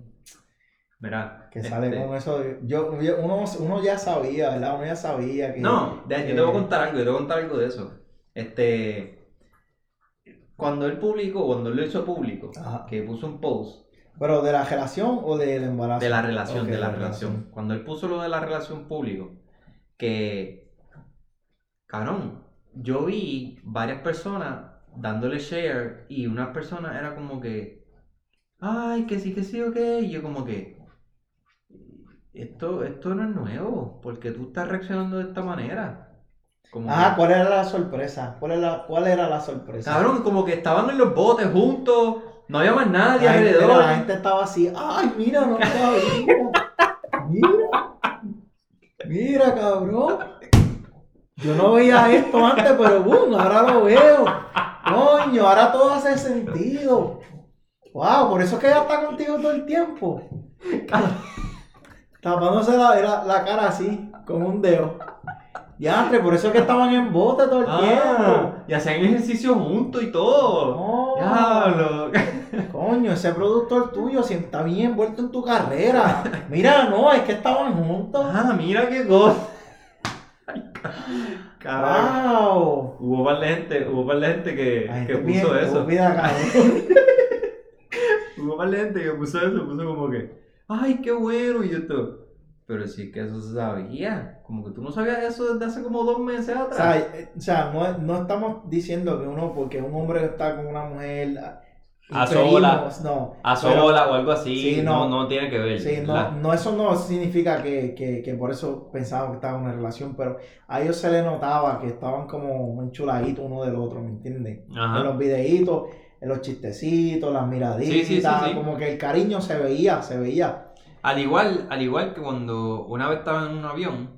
C: Que sale
E: este,
C: con eso. Yo, yo- uno, uno ya sabía, ¿verdad? Uno ya sabía que.
E: No, de-
C: que-
E: yo te voy a contar algo, yo te voy a contar algo de eso. Este. Cuando él publicó, cuando él lo hizo público,
C: Ajá.
E: que puso un post
C: ¿Pero de la relación o del embarazo?
E: de la relación, de la relación. Cuando él puso lo de la relación público, que. Cabrón, yo vi varias personas dándole share y una persona era como que. Ay, que sí, que sí, ok. Y yo como que. Esto, esto no es nuevo, porque tú estás reaccionando de esta manera. Como
C: Ajá,
E: que-
C: ¿cuál era la sorpresa? ¿Cuál era, cuál era la sorpresa?
E: Cabrón, como que estaban en los botes juntos, no había más nadie
C: la gente,
E: alrededor.
C: mira, la gente estaba así, ay, mira, no sabía. Mira, mira, cabrón. Yo no veía esto antes, pero boom, ahora lo veo. Coño, ahora todo hace sentido. Wow, por eso es que ella está contigo todo el tiempo. Tapándose la, la, la cara así, con un dedo. Ya, por eso es que estaban en bote todo el tiempo.
E: Ah, y hacían ejercicio juntos y todo.
C: No.
E: Diablo.
C: Coño, ese productor tuyo si está bien envuelto en tu carrera. Mira, no, es que estaban juntos.
E: Ah, mira qué cosa. Ay.
C: ¡Wow!
E: Hubo par de gente, hubo par de gente que,
C: gente
E: que
C: es bien
E: puso eso.
C: cabrón.
E: Hubo par de gente que puso eso, puso como que, ay, qué bueno, y yo todo. Pero sí es que eso se sabía. Como que tú no sabías eso desde hace como dos meses
C: O
E: atrás.
C: sea, eh, o sea, no, no estamos diciendo que uno, porque un hombre está con una mujer. ah,
A: A sola.
C: No.
A: A sola o algo así,
C: Sí,
A: no,
C: no.
A: no tiene que ver.
C: Sí, no, no, eso no significa que, que, que por eso pensaban que estaban en una relación, pero a ellos se les notaba que estaban como enchuladitos uno del otro, ¿me entiendes? En los videitos, en los chistecitos, las miraditas,
A: Sí, sí, sí, sí.
C: como que el cariño se veía, se veía.
A: Al igual, al igual que cuando una vez estaba en un avión,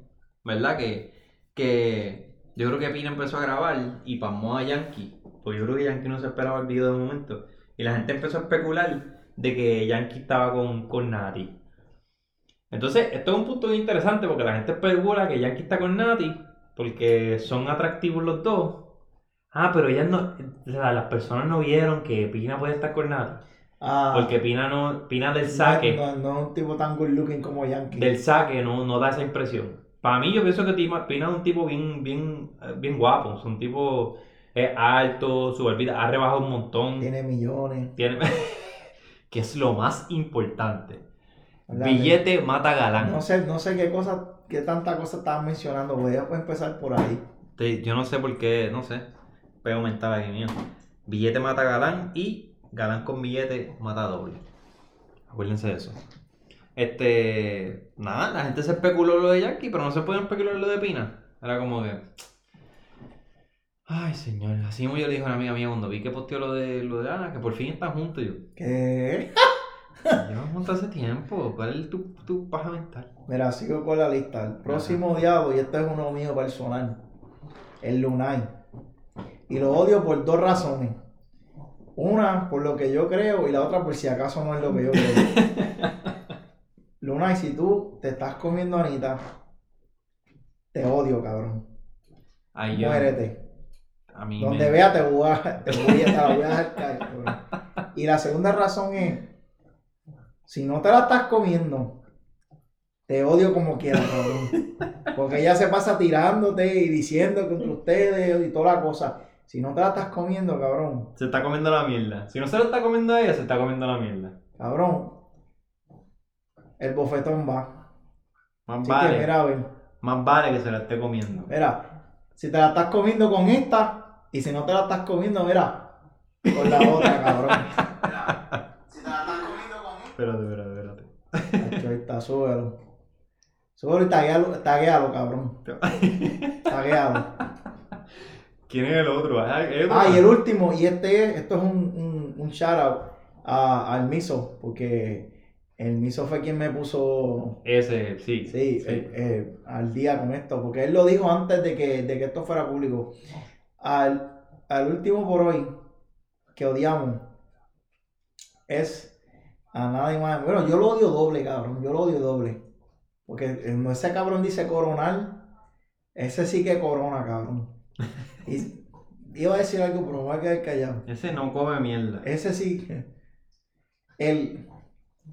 A: ¿verdad? Que, que yo creo que Pina empezó a grabar y pasmó a Yankee, pues yo creo que Yankee no se esperaba el video de momento. Y la gente empezó a especular de que Yankee estaba con, con Nati. Entonces, esto es un punto bien interesante porque la gente especula que Yankee está con Nati porque son atractivos los dos. Ah, pero ellas no, o sea, las personas no vieron que Pina puede estar con Nati.
C: Ah,
A: Porque Pina no, Pina del saque.
C: No, no, un tipo tan good looking como Yankee.
A: del saque no, no da esa impresión. Para mí yo pienso que Pina es un tipo bien, bien, bien guapo, es un tipo es alto, su barbita ha rebajado un montón,
C: Tiene millones.
A: tiene, que es lo más importante.
C: ¿verdad?
A: Billete mata galán.
C: No sé, no sé qué cosa, qué tanta cosa estaban mencionando. Voy a empezar por ahí.
A: Yo no sé por qué, no sé, pego mental aquí mío. Billete mata galán y galán con billete mata doble. Acuérdense de eso. Este, nada, la gente se especuló lo de Yankee, pero no se puede especular lo de Pina. Era como que, ay señor, así como yo le dije a una amiga mía cuando vi que posteó lo de, lo de Ana, que por fin están juntos. Yo,
C: ¿Qué?
A: llevan juntos hace tiempo, ¿cuál es tu, tu paja mental?
C: Mira, sigo con la lista. El próximo odiado, y este es uno mío personal, el Lunay. Y lo odio por dos razones. Una, por lo que yo creo, y la otra, por si acaso no es lo que yo creo. Lunay, si tú te estás comiendo a Anita, te odio, cabrón.
A: Ay, yo,
C: Muérete.
A: a mí
C: Donde
A: me...
C: vea te voy a, te voy a, te la voy a dejar caer, cabrón. Y la segunda razón es, si no te la estás comiendo, te odio como quiera, cabrón. Porque ella se pasa tirándote y diciendo contra ustedes y toda la cosa. Si no te la estás comiendo, cabrón,
A: Se está comiendo la mierda. Si no se lo está comiendo a ella, se está comiendo la mierda.
C: cabrón, el bofetón va.
A: Más
C: Así
A: vale,
C: que mira, a ver,
A: más vale que se la esté comiendo.
C: mira, si te la estás comiendo con esta, y si no te la estás comiendo, mira, con la otra, cabrón.
B: Si te la estás comiendo con
A: Espérate, espérate, espérate.
C: Nacho, ahí está, súbelo. Súbelo y taguealo, taguealo, cabrón. Taguealo.
A: ¿Quién es el otro? Ah,
C: Ah, y el último, y este, esto es un, un, un shout out a- al Miso, porque el Miso fue quien me puso
A: Ese, sí.
C: sí, eh, eh, al día con esto, porque él lo dijo antes de que, de que esto fuera público. Al, al último por hoy que odiamos es a nadie más. Bueno, yo lo odio doble, cabrón. Yo lo odio doble. Porque eh, ese cabrón dice coronal. Ese sí que corona, cabrón. Y iba a decir algo, pero me voy a quedar callado.
A: Ese no come mierda.
C: Ese sí. El.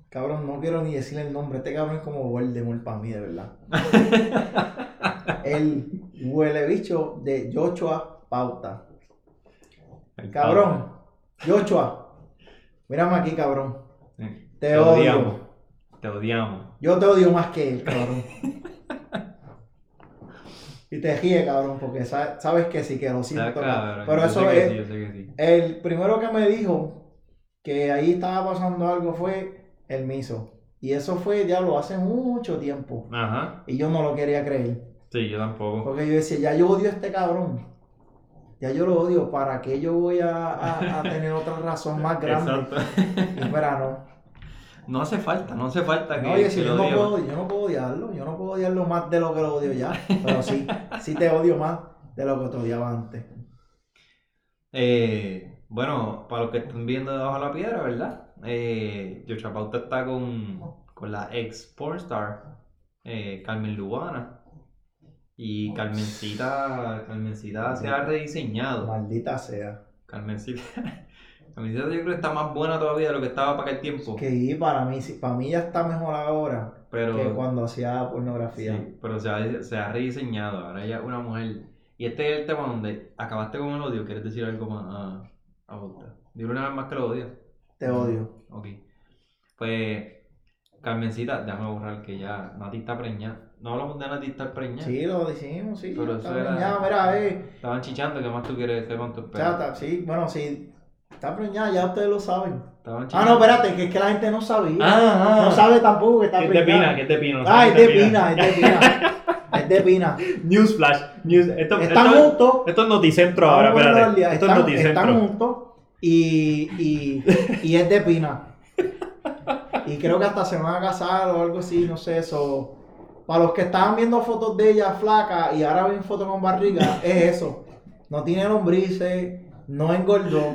C: Cabrón, no quiero ni decirle el nombre. Este cabrón es como Voldemort para mí, de verdad. el huele bicho de Joshua Pauta.
A: El
C: Cabrón. Joshua. Mírame aquí, cabrón.
A: Sí.
C: Te,
A: Te
C: odio.
A: odiamos. Te odiamos.
C: Yo te odio más que él, cabrón. y te ríe, cabrón, porque sa- sabes que sí, que lo
A: Está
C: siento.
A: cabrón.
C: Pero
A: Yo
C: eso
A: sé que
C: es.
A: sí, yo sé que sí.
C: El primero que me dijo que ahí estaba pasando algo fue el miso. Y eso fue, ya lo hace mucho tiempo.
A: Ajá.
C: Y yo no lo quería creer.
A: Sí, yo tampoco.
C: Porque yo decía, ya yo odio a este cabrón. Ya yo lo odio. ¿Para qué yo voy a, a- a tener otra razón más grande?
A: Exacto.
C: Y mira, no.
A: No hace falta, no hace falta que,
C: No, oye, si
A: lo
C: yo no, puedo, yo no puedo odiarlo. Yo no puedo odiarlo más de lo que lo odio ya. Pero sí, sí te odio más de lo que te odiaba antes.
A: Eh, bueno, para los que están viendo debajo de la piedra, ¿verdad? Eh, Yocha Pauta está con, con la ex pornstar eh, Carmen Lubana. Y Carmencita, Carmencita se ha rediseñado.
C: Maldita sea.
A: Carmencita, Carmencita yo creo que está más buena todavía de lo que estaba para aquel tiempo.
C: Que para mí, sí, para mí ya está mejor ahora
A: Pero,
C: que cuando hacía pornografía.
A: sí, pero se ha, se ha rediseñado. Ahora es una mujer. Y este es el tema donde acabaste con el odio. ¿Quieres decir algo más a, a Pauta? Dile una vez más que lo odias.
C: Te odio.
A: Ok. Pues, Carmencita, déjame borrar que ya Nati está preñada. No hablamos de Nati estar preñada.
C: Sí, lo decimos, sí.
A: Pero eso era-
C: preñada, mira, eh.
A: Estaban chichando, ¿qué más tú quieres que sepan tus
C: Ya
A: perros?
C: sí, bueno, sí. Está preñada, ya ustedes lo saben. Ah, no, espérate, que es que la gente no sabía.
A: Ah, ah.
C: No sabe tampoco que está
A: Que es de
C: preñada.
A: pina, que es de pina. no
C: Ah, es de pina, es de pina. es de pina.
A: Newsflash. News, esto,
C: Están
A: esto-
C: juntos.
A: esto es Noticentro ahora, espérate. Esto es Noticentro.
C: están juntos y, y, y es de pina. Y creo que hasta se van a casar o algo así, no sé, eso. Para los que estaban viendo fotos de ella flaca y ahora ven fotos con barriga, es eso. No tiene lombrices, no engordó,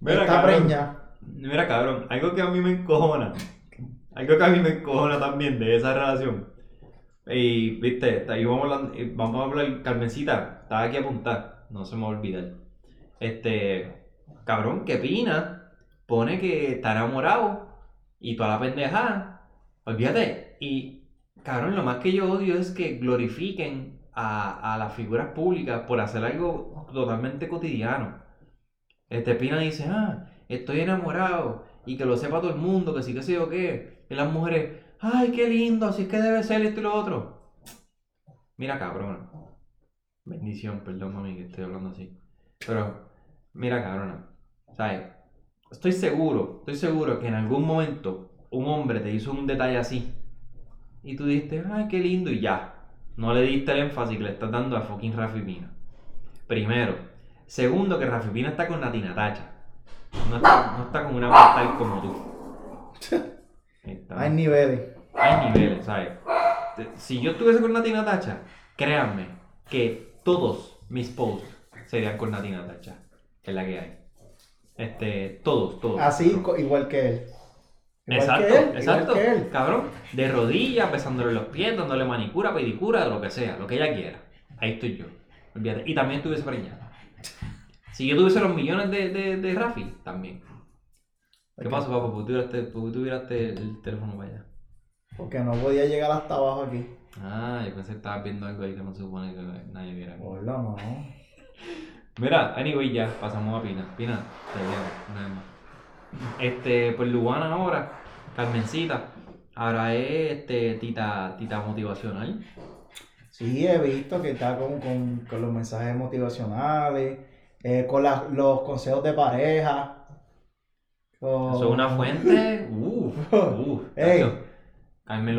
A: Mira,
C: está
A: cabrón.
C: preña.
A: Mira, cabrón, algo que a mí me encojona. Algo que a mí me encojona también de esa relación. Y, viste, ahí vamos, hablando- eh, vamos a hablar, Carmencita, estaba aquí a apuntar, no se me va a olvidar. Este, cabrón, que Pina pone que está enamorado y toda la pendejada. Olvídate. Y, cabrón, lo más que yo odio es que glorifiquen a, a las figuras públicas por hacer algo totalmente cotidiano. Este Pina dice, ah, estoy enamorado y que lo sepa todo el mundo, que sí que sé yo qué. Y las mujeres, ay, qué lindo, así es que debe ser esto y lo otro. Mira, cabrona. Bendición, perdón, mami, que estoy hablando así. Pero, mira, cabrona. ¿Sabes? Estoy seguro, estoy seguro que en algún momento un hombre te hizo un detalle así. Y tú dijiste, ay, qué lindo, y ya. No le diste el énfasis que le estás dando a fucking Rafi Pina. Primero. Segundo, que Rafi Pina está con Nati Natacha. No está, no está con una mortal como tú. Está.
C: Hay niveles.
A: Hay niveles, ¿sabes? Si yo estuviese con Nati Natacha, créanme que todos mis posts serían con Nati Natacha. Que es la que hay. Este, todos, todos.
C: Así, igual que él. Igual
A: Exacto,
C: que él,
A: exacto.
C: Igual que él.
A: Cabrón, de rodillas, besándole los pies, dándole manicura, pedicura, lo que sea, lo que ella quiera. Ahí estoy yo. Olvídate. Y también estuviese preñada. Si yo tuviese los millones de, de, de Rafi, también. ¿Qué pasa, papá? ¿Por qué tuvieras, por qué tuvieras el teléfono para allá?
C: Porque no podía llegar hasta abajo aquí.
A: Ah, yo pensé que estabas viendo algo ahí que no se supone que nadie viera.
C: Hola, no.
A: Mira, anyway, ya pasamos a Pina. Pina, te llamo, una vez más. Este, pues Lubana ahora, Carmencita, ahora es este, tita, tita motivacional.
C: Sí, he visto que está con, con, con los mensajes motivacionales, eh, con la- los consejos de pareja. con-
A: Eso es una fuente. Uf, uf.
C: Ey,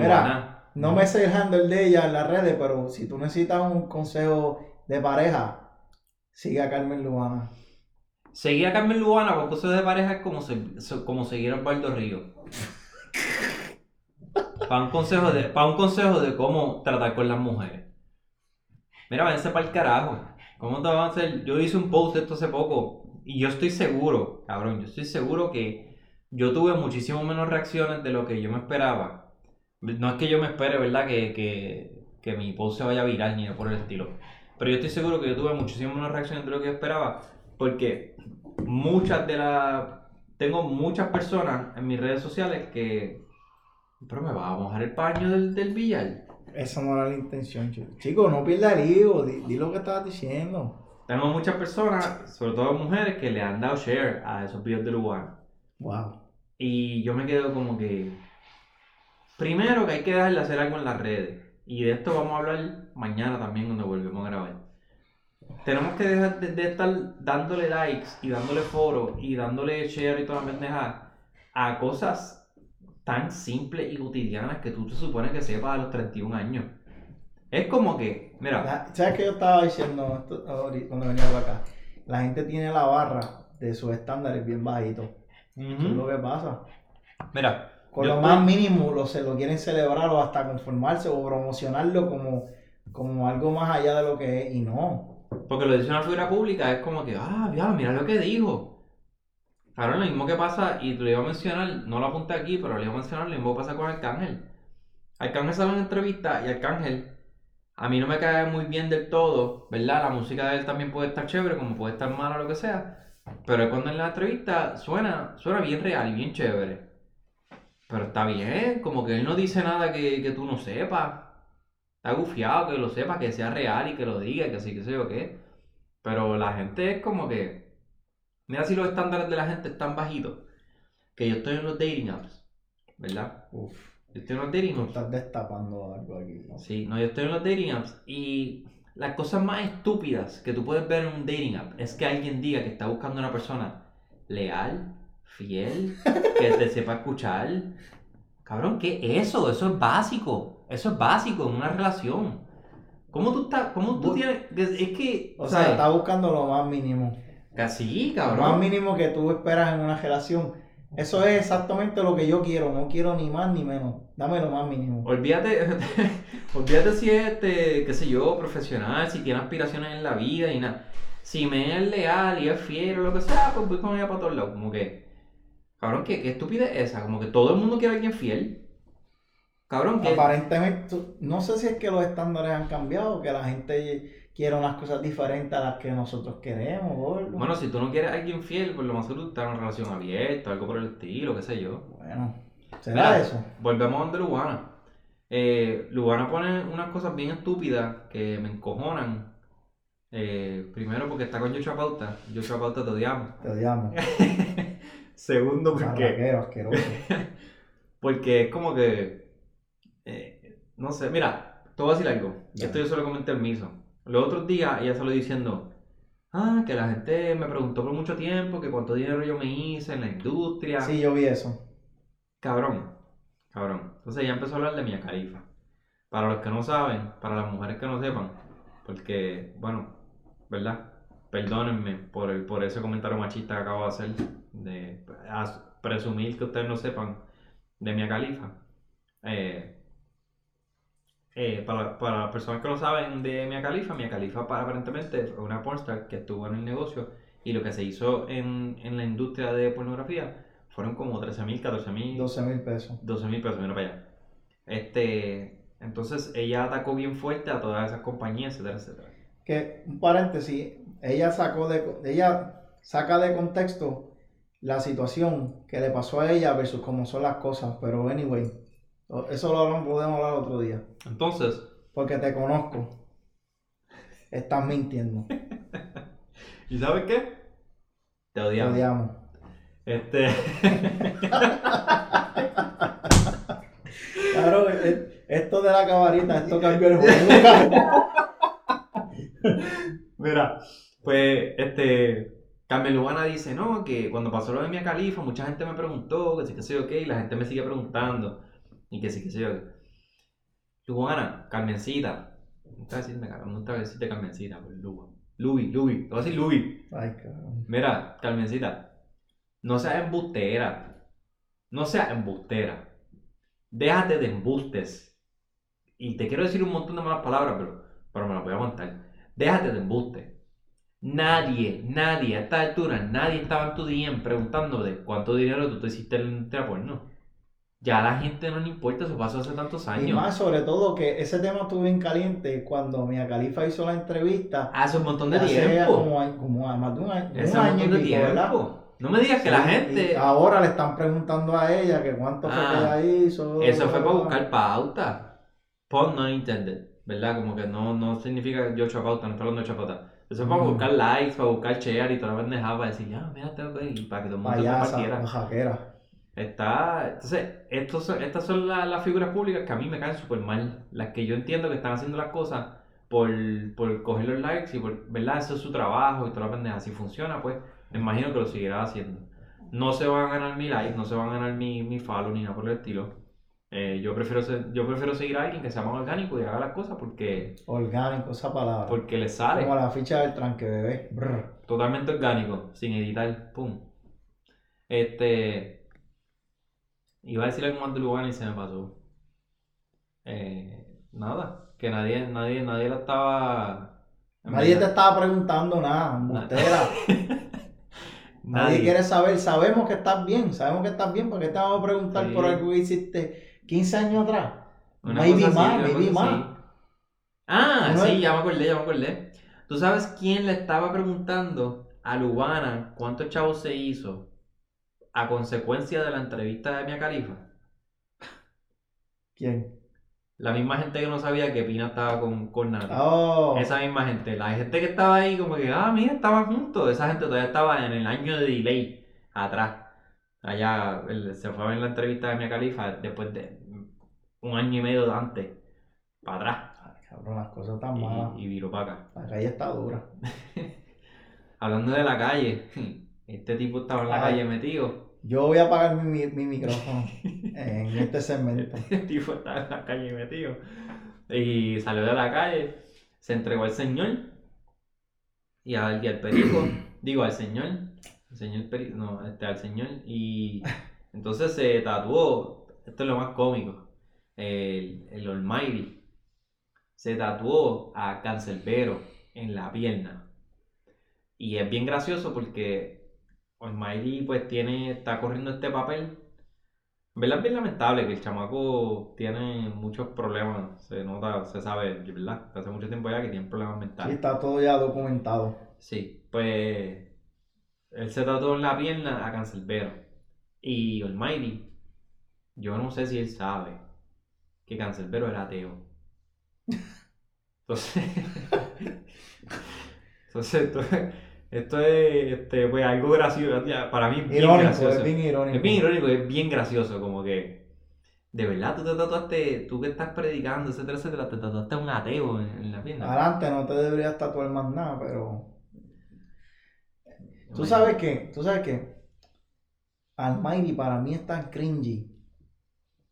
C: mira. No me sé el handle de ella en las redes, pero si tú necesitas un consejo de pareja, Sigue a Carmen Lubana.
A: Seguir a Carmen Lubana con cosas de pareja es como, se- como seguir a Osvaldo Río. Para un, consejo de, pa' un consejo de cómo tratar con las mujeres. Mira, váyanse para el carajo. ¿Cómo te van a hacer? Yo hice un post esto hace poco y yo estoy seguro, cabrón, yo estoy seguro que yo tuve muchísimo menos reacciones de lo que yo me esperaba. No es que yo me espere, ¿verdad? Que, que, que mi post se vaya viral ni por el estilo. Pero yo estoy seguro que yo tuve muchísimo menos reacciones de lo que yo esperaba. Porque muchas de las. Tengo muchas personas en mis redes sociales que. Pero me va a mojar el paño del, del billar.
C: Esa no era la intención, chico. Chico, no pierda el higo. Di, di lo que estabas diciendo.
A: Tengo muchas personas, sobre todo mujeres, que le han dado share a esos videos de Lugano.
C: Wow.
A: Y yo me quedo como que. Primero que hay que dejarle hacer algo en las redes. Y de esto vamos a hablar mañana también cuando volvemos a grabar. Tenemos que dejar de, de estar dándole likes y dándole foro y dándole share y toda la a cosas tan simples y cotidianas que tú te supones que sepas a los 31 años. Es como que, mira,
C: ¿Sabes qué yo estaba diciendo cuando venía para acá? La gente tiene la barra de sus estándares bien bajitos. Eso es lo que pasa.
A: mira,
C: Con lo más mínimo lo, se lo quieren celebrar o hasta conformarse o promocionarlo como, como algo más allá de lo que es. Y no.
A: Porque lo dice una figura pública, es como que, ah, ya, mira lo que dijo. Claro, lo mismo que pasa, y te lo iba a mencionar, no lo apunté aquí, pero lo iba a mencionar, lo mismo pasa con Arcángel. Arcángel sale en entrevista y Arcángel, a mí no me cae muy bien del todo, ¿verdad? La música de él también puede estar chévere, como puede estar mala, lo que sea. Pero él cuando en la entrevista suena, suena bien real y bien chévere. Pero está bien, como que él no dice nada que, que tú no sepas. Está gufiado, que lo sepa, que sea real y que lo diga, que así, que sé yo qué. Pero la gente es como que. Mira si los estándares de la gente están bajitos. Que yo estoy en los dating apps, ¿verdad?
C: Uf,
A: Yo estoy en los dating apps.
C: estás destapando algo aquí. ¿no?
A: Sí, no, yo estoy en los dating apps. Y las cosas más estúpidas que tú puedes ver en un dating app es que alguien diga que está buscando una persona leal, fiel, que te sepa escuchar. Cabrón, ¿qué es eso? Eso es básico. Eso es básico en una relación. ¿Cómo tú estás? ¿Cómo tú tienes? Es que.
C: O sea, está buscando lo más mínimo.
A: Casi,
C: Lo más
A: cabrón.
C: mínimo que tú esperas en una relación. Eso es exactamente lo que yo quiero. No quiero ni más ni menos. Dame lo más mínimo.
A: Olvídate, olvídate si es, este, qué sé yo, profesional, si tiene aspiraciones en la vida y nada. Si me es leal y es fiel o lo que sea, pues voy con ella para todos lados. Como que, cabrón, ¿qué, qué estupidez es esa? Como que todo el mundo quiere a alguien fiel. Cabrón, que...
C: Aparentemente, no sé si es que los estándares han cambiado, que la gente quiere unas cosas diferentes a las que nosotros queremos. gordo.
A: Bueno, si tú no quieres a alguien fiel, pues lo más seguro es estar en una relación abierta, algo por el estilo, qué sé yo.
C: Bueno, ¿será
A: Mira,
C: eso?
A: Volvemos a donde Lugana. Eh, Lugana pone unas cosas bien estúpidas que me encojonan. Eh, primero porque está con Yocho Pauta. Yocho Pauta te odiamos.
C: Te odiamos.
A: Segundo porque,
C: asqueroso.
A: porque es como que... eh, no sé, mira, te voy a decir algo. Esto yo se lo comenté al Miso. Los otros días ella salió diciendo... Ah, que la gente me preguntó por mucho tiempo que cuánto dinero yo me hice en la industria.
C: Sí, yo vi eso.
A: Cabrón, cabrón. Entonces ya empezó a hablar de Mia Khalifa. Para los que no saben, para las mujeres que no sepan, porque, bueno, ¿verdad? Perdónenme por, el, por ese comentario machista que acabo de hacer, de a- presumir que ustedes no sepan de Mia Khalifa. Eh, eh, para, para las personas que no saben de Mia Khalifa, Mia Khalifa pa- aparentemente fue una pornstar que estuvo en el negocio y lo que se hizo en, en la industria de pornografía fueron como 13 mil, 14 mil,
C: 12 mil pesos.
A: 12 mil pesos, mira para allá. Este, entonces ella atacó bien fuerte a todas esas compañías, etcétera, etcétera.
C: Que, un paréntesis, ella sacó de, ella saca de contexto la situación que le pasó a ella versus cómo son las cosas. Pero, anyway, eso lo podemos hablar otro día.
A: Entonces,
C: Porque te conozco. Estás mintiendo.
A: ¿y sabes qué? Te
C: Te
A: odiamos.
C: odiamos.
A: Este,
C: Claro, esto de la cabarita, esto cambió el juego.
A: mira, pues, este, Carmen Lubana dice, no, que cuando pasó lo de Mia Khalifa, mucha gente me preguntó, que sí, que yo qué, y la gente me sigue preguntando, y que sí, que sé yo qué. Lubana, Carmencita, me gusta decirme, me gusta decirte Carmencita, por Luba. Lubi, Lubi, te voy a decir Lubi.
C: Ay, cabrón.
A: Mira, Carmencita, no seas embustera. No seas embustera. Déjate de embustes. Y te quiero decir un montón de malas palabras, pero, pero me las voy a aguantar. Déjate de embustes. Nadie, nadie, a esta altura, nadie estaba en tu DM preguntándote cuánto dinero tú te hiciste en el porno. Ya a la gente no le importa, eso pasó hace tantos
C: Y
A: años.
C: más sobre todo que ese tema estuvo bien caliente cuando Mia Khalifa hizo la entrevista.
A: Hace un montón de tiempo.
C: Como, como más de un año,
A: Hace
C: un
A: un
C: año
A: montón
C: y
A: de
C: pico, ¿verdad?
A: No me digas que la gente.
C: y ahora le están preguntando a ella que cuánto fue
A: Ah,
C: que ella hizo.
A: Eso fue para buscar pauta. Pun no intended, ¿verdad? Como que no, no significa yo echo pauta, no estoy hablando de pauta. Eso es para
C: Mm.
A: buscar likes, para buscar share y toda la pendejada para decir, ya, mira, tengo que ir, para que todo el mundo
C: Payasa,
A: compartiera.
C: bajaquera.
A: Está, entonces, estos son- estas son la- las figuras públicas que a mí me caen súper mal. Las que yo entiendo que están haciendo las cosas por, por coger los likes y por, ¿verdad? Eso es su trabajo y toda la pendeja. Si funciona, pues, me imagino que lo seguirá haciendo. No se van a ganar mi like, no se van a ganar mi, mi follow ni nada por el estilo. Eh, yo, prefiero ser- yo prefiero seguir a alguien que sea más orgánico y haga las cosas porque,
C: Orgánico, esa palabra.
A: porque le sale.
C: Como la ficha del tranque, bebé. Brr.
A: Totalmente orgánico, sin editar, pum. Este. Iba a decir algo más de Lugano y se me pasó. Eh, nada, que nadie, nadie, nadie la estaba.
C: Nadie te estaba preguntando nada, embustera. Nadie quiere saber. Sabemos que estás bien, sabemos que estás bien, porque te vamos a preguntar
A: Sí.
C: por algo que hiciste 15 años atrás.
A: Una
C: maybe
A: así,
C: más, maybe más.
A: Ah,
C: No
A: sí,
C: es-
A: ya me acordé, ya me acordé. ¿Tú sabes quién le estaba preguntando a Lugana cuántos chavos se hizo a consecuencia de la entrevista de Mia Khalifa?
C: ¿Quién?
A: La misma gente que no sabía que Pina estaba con, con Nati.
C: Oh,
A: Esa misma gente. La gente que estaba ahí como que, ah, mira, estaban juntos. Esa gente todavía estaba en el año de delay atrás. Allá se fue a ver la entrevista de Mia Khalifa después de un año y medio antes. Para atrás.
C: Ay, cabrón, las cosas están malas.
A: Y, y viró para acá.
C: La calle está dura.
A: Hablando de la calle, este tipo estaba en la
C: Ay.
A: calle metido.
C: Yo voy a apagar mi, mi- mi micrófono en este segmento.
A: Este tipo estaba en la calle metido. Y salió de la calle, se entregó al señor y al, y al perico, digo al señor, al señor perico, no, este, al señor. Y entonces se tatuó, esto es lo más cómico, el, el Almighty se tatuó a Cancelbero en la pierna. Y es bien gracioso porque Almighty pues tiene, está corriendo este papel. En verdad es bien lamentable que el chamaco tiene muchos problemas, se nota, se sabe, ¿verdad? Hace mucho tiempo ya que tiene problemas
C: Sí,
A: mentales.
C: está todo ya documentado.
A: Sí, pues él se trató en la pierna a Cancelbero. Y Almighty, yo no sé si él sabe que Cancelbero era ateo. Entonces, entonces esto, esto es este, pues, algo gracioso. Para mí es bien
C: Irónico,
A: gracioso.
C: es bien irónico.
A: Es bien irónico, es bien gracioso, como que. De verdad, tú te tatuaste, tú que estás predicando, etcétera, etcétera, te tatuaste a un ateo en, en la pierna.
C: Adelante, no te deberías tatuar más nada, pero. Tú sabes que, tú sabes que. Almighty para mí es tan cringy.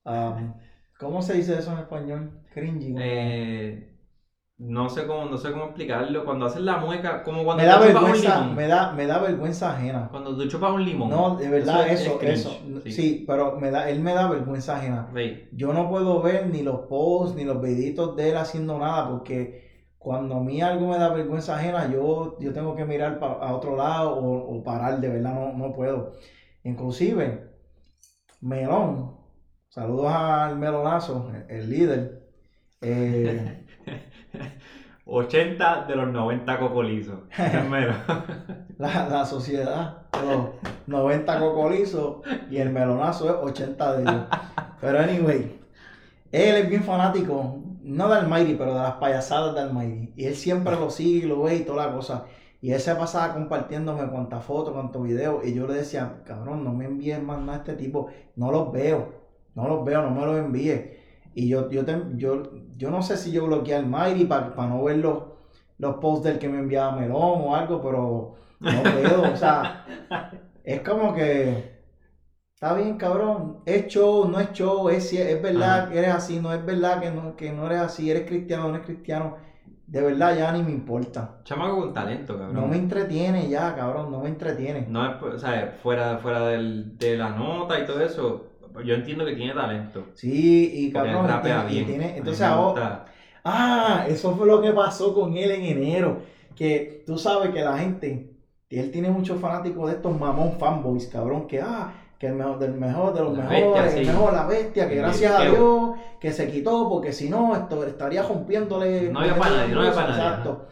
C: Um, ¿Cómo se dice eso en español? Cringy.
A: Eh, no sé cómo, no sé cómo explicarlo. Cuando haces la mueca, como cuando
C: me da
A: tú chupas un
C: vergüenza,
A: limón.
C: me da, me da vergüenza ajena.
A: Cuando tú chupas un limón.
C: No, de verdad,
A: es-
C: eso,
A: es
C: eso. Sí. pero me da, él me da vergüenza ajena.
A: Sí.
C: Yo no puedo ver ni los posts ni los videitos de él haciendo nada porque cuando a mí algo me da vergüenza ajena, yo, yo tengo que mirar pa- a otro lado o, o parar, de verdad no, no puedo. Inclusive, Melón, saludos al Melonazo, el, el líder. eh,
A: 80 de los 90 cocolizos.
C: La, la sociedad, los 90 cocolizos y el Melonazo es 80 de ellos. Pero anyway, él es bien fanático, no de Almighty, pero de las payasadas de Almighty. Y él siempre lo sigue, lo ve y toda la cosa. Y él se pasaba compartiéndome cuantas fotos, cuantos videos. Y yo le decía, cabrón, no me envíes más nada a este tipo. No los veo, no los veo, no me los envíes. Y yo, yo, te- yo, yo no sé si yo bloqueé a Almighty para no ver los, los posts del que me enviaba Melón o algo, pero no puedo. o sea, es como que Está bien, cabrón. Es show, no es show, es, es verdad que eres así, no es verdad que no, que no eres así, eres cristiano, no eres cristiano. de verdad ya ni me importa.
A: Chamaco con talento, cabrón.
C: No me entretiene ya, cabrón, no me entretiene.
A: No es, o sea, fuera, fuera del, de la nota y todo eso, yo entiendo que tiene talento.
C: Sí, y cabrón, y tiene- y tiene- entonces ahora, ah, eso fue lo que pasó con él en enero, que tú sabes que la gente, él tiene muchos fanáticos de estos mamón fanboys, cabrón, que ah, que el mejor del mejor de los
A: La
C: mejores,
A: bestia,
C: el mejor, la bestia, que
A: El
C: gracias a. Dios que se quitó, porque si no, esto estaría rompiéndole.
A: No había para nadie, no había para nadie,
C: Exacto.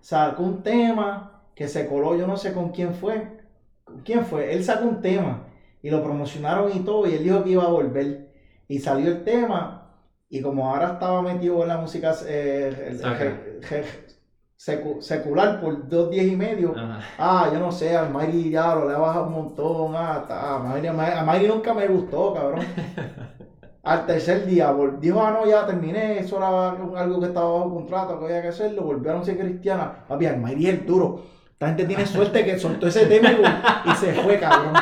C: Sacó un tema que se coló, yo no sé con quién fue. ¿Con ¿Quién fue? Él sacó un tema y lo promocionaron y todo, y él dijo que iba a volver. Y salió el tema, y como ahora estaba metido en la música eh, secu- secular por dos días y medio, ah, yo no sé, al Mayri ya lo le ha bajado un montón, ah, está, a Mayri, a a nunca me gustó, cabrón. Al tercer día, dijo, ah, no, ya terminé, eso era algo que estaba bajo contrato, que había que hacerlo, volvieron a ser cristiana. Papi, Mayri es el duro. Esta gente tiene suerte que soltó ese tema y se fue, cabrón.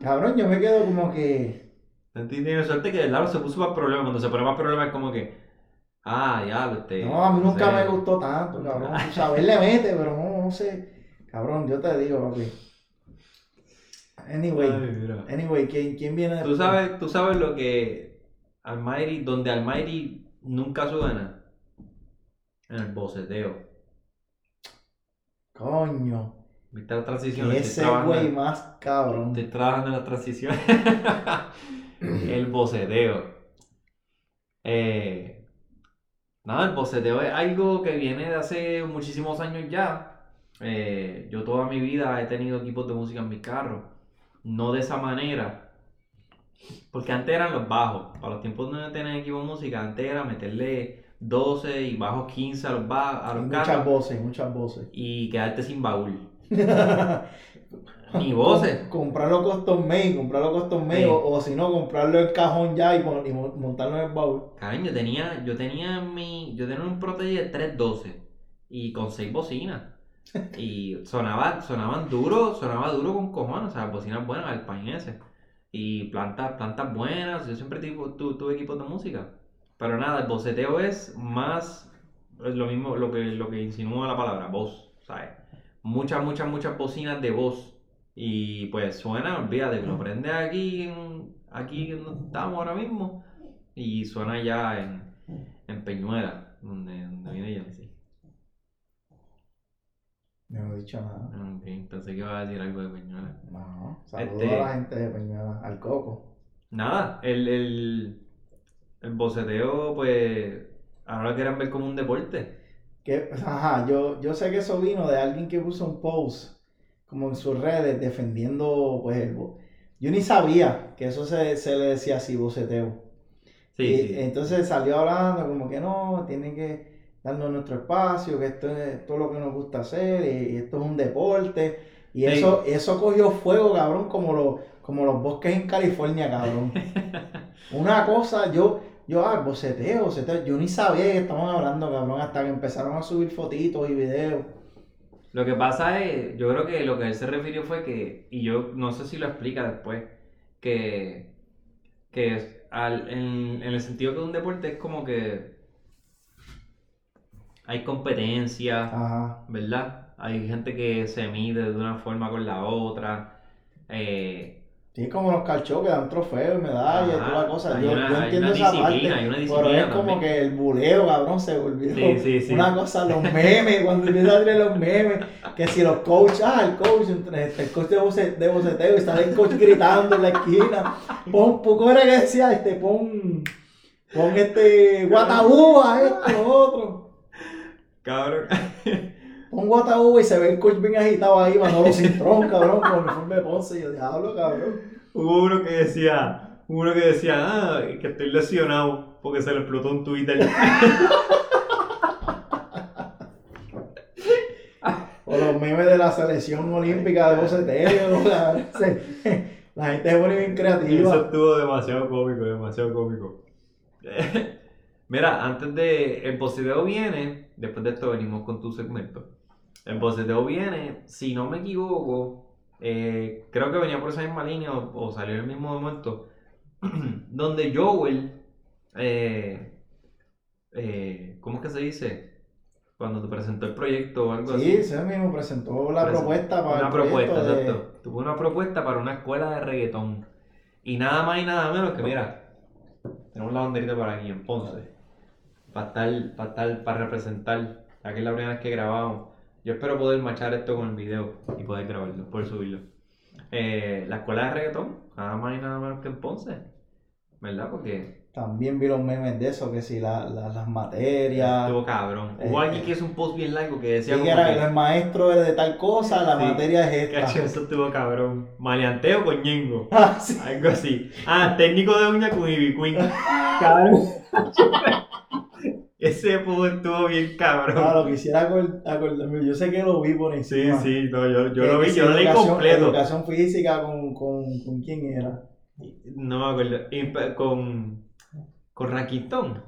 C: Cabrón, yo me quedo como que...
A: Tiene suerte que el lado se puso más problema. Cuando se pone más problema es como que. Ah, ya, este.
C: No, a mí nunca
A: sé.
C: me gustó tanto, cabrón. O sea, él le mete, pero no, no sé. Cabrón, yo te digo, papi. Anyway,
A: Ay,
C: anyway, ¿quién, quién viene
A: Tú
C: después?
A: sabes, tú sabes lo que Almighty, donde Almighty nunca suena. En el boceteo.
C: Coño,
A: ¿Viste las transiciones? Estoy
C: ese
A: trabajando-
C: güey más cabrón.
A: Estoy trabajando en las transiciones. el boceteo. Eh, nada, el boceteo es algo que viene de hace muchísimos años ya. Eh, yo toda mi vida he tenido equipos de música en mi carro. No de esa manera. Porque antes eran los bajos. Para los tiempos donde tenían equipo de música, antes era meterle 12 y bajos 15 a los, ba- a los
C: muchas
A: carros
C: voces, muchas voces.
A: y quedarte sin baúl. Ni voces.
C: Com- comprarlo custom made, comprarlo custom made,
A: Sí.
C: o, o si no, comprarlo el cajón ya y, montarlo en el baúl.
A: Cabrón, yo tenía, yo tenía en mi, yo tenía un Protege de 312 y con 6 bocinas. Y sonaba, sonaban duro, sonaba duro con cojones, o sea, bocinas buenas, el ese. Y plantas, plantas buenas, yo siempre tipo, tu- tuve equipos de música. Pero nada, el boceteo es más, es lo mismo, lo que, lo que insinúa la palabra, voz, ¿sabes? Muchas, muchas, muchas bocinas de voz. Y pues suena, olvídate, lo prende aquí, en- aquí donde estamos ahora mismo. Y suena ya en, en Peñuela, donde, donde viene Yancy.
C: No he dicho nada.
A: Ah, ok, pensé que iba a decir algo de Peñuela.
C: No, saludos
A: Este-
C: a la gente de Peñuela, al Coco.
A: Nada, el, el, el boceteo, pues, ahora lo quieren ver como un deporte.
C: Que, ajá, yo, yo sé que eso vino de alguien que puso un post como en sus redes defendiendo pues el Yo ni sabía que eso se, se le decía así, boceteo.
A: Sí,
C: y
A: sí.
C: entonces salió hablando como que no, tienen que darnos nuestro espacio, que esto es todo lo que nos gusta hacer y, y esto es un deporte. Y
A: Sí.
C: eso, eso cogió fuego, cabrón, como los, como los bosques en California, cabrón. Una cosa, yo, yo, ah, boceteo, boceteo, yo ni sabía qué estaban hablando, cabrón, hasta que empezaron a subir fotitos y videos.
A: Lo que pasa es, yo creo que lo que él se refirió fue que, y yo no sé si lo explica después, que, que al- en, en el sentido que un deporte es como que hay competencia,
C: Ajá.
A: ¿verdad? Hay gente que se mide de una forma con la otra. eh,
C: Sí, como los calchos que dan trofeos y medallas y toda la cosa. Yo,
A: una-
C: yo
A: hay
C: entiendo esa parte. pero es como
A: también.
C: que el buleo, cabrón, se volvió
A: Sí, sí, sí.
C: una cosa, los memes, cuando empiezan a traer los memes, que si los coaches, ah, el coach, el coach de, boce- de boceteo, y está el coach gritando en la esquina. Pon, ¿cómo era que decía? Este, pon, pon este, guatabúa, esto, otro.
A: cabrón.
C: Pon guatabúa y se ve el coach bien agitado ahí, Manolo Cintrón, cabrón, con el uniforme de Ponce. Y yo, diablo, cabrón.
A: Hubo uno que decía, hubo uno que decía, ah, que estoy lesionado porque se le explotó un Twitter.
C: O los memes de la selección olímpica de boceteo. La, se- la gente se pone bien
A: Eso
C: creativa.
A: estuvo demasiado cómico, demasiado cómico. Mira, antes de. El boceteo viene. Después de esto venimos con tu segmento. El boceteo viene, si no me equivoco, eh, creo que venía por esa misma línea o, o salió en el mismo momento. donde Joel. eh, eh, ¿Cómo es que se dice? Cuando te presentó el proyecto o algo
C: Sí,
A: así.
C: ese mismo presentó la
A: Presentó
C: propuesta para
A: Una propuesta,
C: de-
A: exacto. Tuvo una propuesta para una escuela de reggaetón. Y nada más y nada menos que, mira, tenemos la banderita por aquí en Ponce. Para estar, para estar, para representar. Aquí es la primera vez que grabamos. Yo espero poder machar esto con el video y poder grabarlo, poder subirlo. Eh, la escuela de reggaetón, nada más y nada menos que en Ponce. ¿Verdad? Porque
C: También vi los memes de eso, que si la- la- las materias.
A: estuvo cabrón.
C: Eh,
A: Hubo alguien que hizo un post bien largo que decía
C: Sí, que era
A: que-
C: el maestro es de tal cosa, la
A: Sí.
C: materia es esta.
A: Cacho, eso estuvo cabrón. Maleanteo con Ñengo.
C: Ah, sí.
A: Algo así. Ah, técnico de uña con Ivy Queen. Cabrón. Ese pudo estuvo bien cabrón.
C: Claro, quisiera acor- acordarme. Yo sé que lo vi por
A: Sí,
C: encima.
A: sí, no, yo, yo lo
C: que
A: vi, yo lo leí completo.
C: Educación física con, con, con quién era.
A: No me acuerdo. Con. Con Raquitón.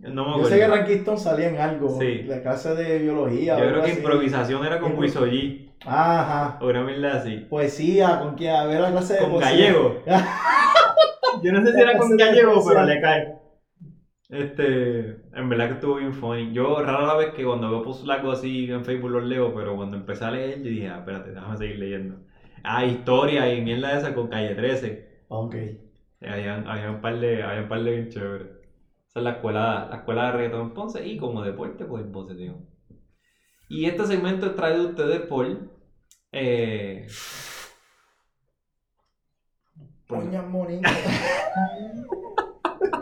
A: No me
C: Yo
A: acuerdo.
C: sé que Rankiston salía en algo.
A: Sí.
C: La clase de biología.
A: Yo creo que
C: así.
A: improvisación era con Wisoyi.
C: Ajá.
A: O una mierda así.
C: Poesía, con quién. A ver la clase de
A: Con
C: poesía.
A: gallego. Yo no sé si era con gallego, pero le cae. Este, en verdad que estuvo bien funny. Yo rara vez que cuando veo posts largos así en Facebook los leo, pero cuando empecé a leer yo dije, ah, espérate, déjame seguir leyendo. Ah, historia y mierda esa con calle 13.
C: Ok.
A: Había, había un par de, había un par de bien chéveres. Esa es la escuela, la escuela de reggaetón en Ponce y como deporte, pues en Ponce, tío. Y este segmento es traído a ustedes por. Eh, por-.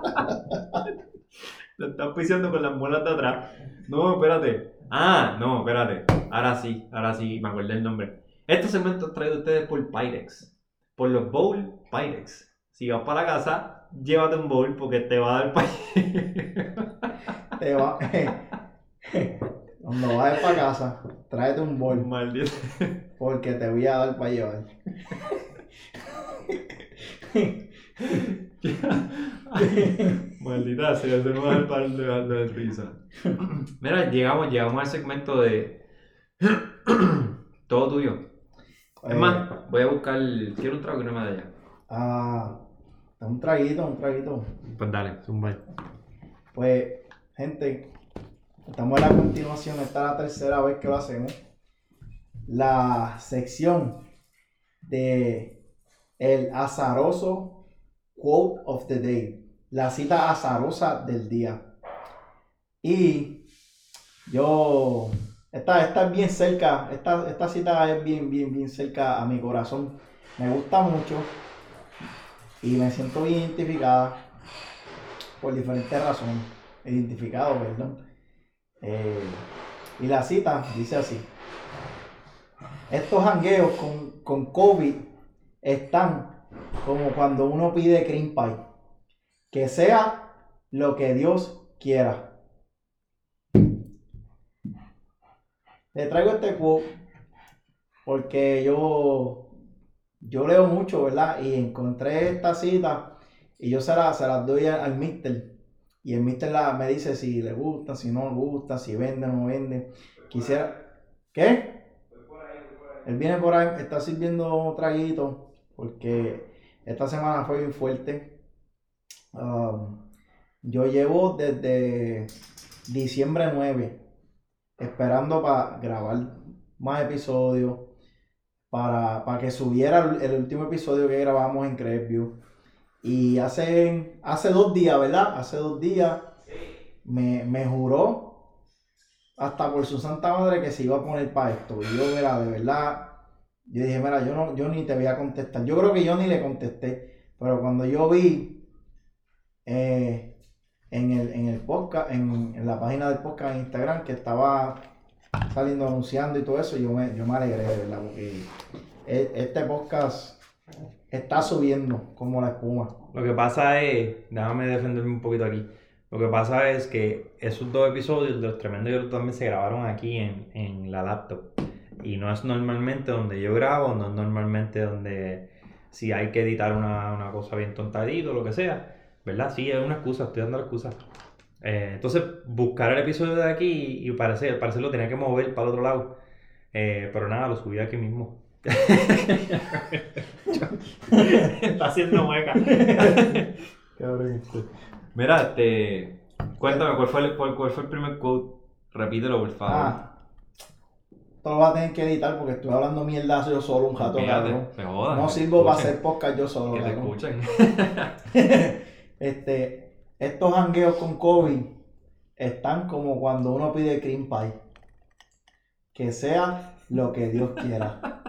A: Lo estás pisando con las muelas de atrás. No, espérate. Ah, no, espérate. Ahora sí, ahora sí, me acordé el nombre. Este segmento es traído a ustedes por Pyrex. Por los Bowl Pyrex. Si vas para la casa, llévate un bowl porque te va a dar Pyrex.
C: Te va. Cuando vayas para casa, tráete un bol.
A: Maldito.
C: Porque te voy a dar para llevar.
A: Maldita sea, se nos va a dar par de, de risa. Mira, llegamos, llegamos al segmento de. Todo tuyo. Es
C: Eh,
A: más, voy a buscar. Quiero un trago y una medalla.
C: Ah, un traguito, un traguito.
A: Pues dale, zumba.
C: Pues, gente, estamos en la continuación. Esta es la tercera vez que lo hacemos. La sección de el azaroso quote of the day. La cita azarosa del día. Y yo, esta, esta es bien cerca, esta, esta cita es bien, bien, bien cerca a mi corazón. Me gusta mucho y me siento bien identificada por diferentes razones. Identificado, perdón. Eh, y la cita dice así. Estos jangueos con, con COVID están como cuando uno pide cream pie. Que sea lo que Dios quiera. Le traigo este quote porque yo, yo leo mucho, ¿verdad? Y encontré esta cita y yo se, la, se las doy al, mister. Y el mister me dice si le gusta, si no le gusta, si vende o no vende. Quisiera... ¿Qué? Él viene por ahí, está sirviendo traguito porque esta semana fue bien fuerte. Um, yo llevo desde diciembre 9 esperando para grabar más episodios, para, para que subiera el, último episodio que grabamos en Cresview. Y hace, hace dos días, ¿verdad? Hace dos días me, me juró hasta por su santa madre que se iba a poner para esto. Y yo, mira, de verdad, yo dije, mira, yo, no, yo ni te voy a contestar. Yo creo que yo ni le contesté, pero cuando yo vi eh, en, el, en el podcast, en, la página del podcast en Instagram que estaba saliendo anunciando y todo eso, yo me, yo me alegré, verdad, porque e- este podcast está subiendo como la espuma.
A: Lo que pasa es, déjame defenderme un poquito aquí. Lo que pasa es que esos dos episodios de los tremendos yo también se grabaron aquí en, en la laptop. Y no es normalmente donde yo grabo, no es normalmente donde si hay que editar una, una cosa bien tontadito o lo que sea. ¿Verdad? Sí, es una excusa, estoy dando la excusa. Eh, entonces, buscar el episodio de aquí y parece, al parecer lo tenía que mover para el otro lado. Eh, pero nada, lo subí aquí mismo. Está haciendo este. Mira, este, cuéntame, ¿cuál fue, el, cuál, cuál fue el primer quote Repítelo, por favor.
C: Ah. Esto lo vas a tener que editar porque estoy hablando mierda yo solo un rato,
A: Fíjate,
C: cabrón.
A: se jodan.
C: No sirvo para hacer podcast yo solo,
A: Que te escuchen.
C: este, estos hangueos con COVID están como cuando uno pide cream pie. Que sea lo que Dios quiera.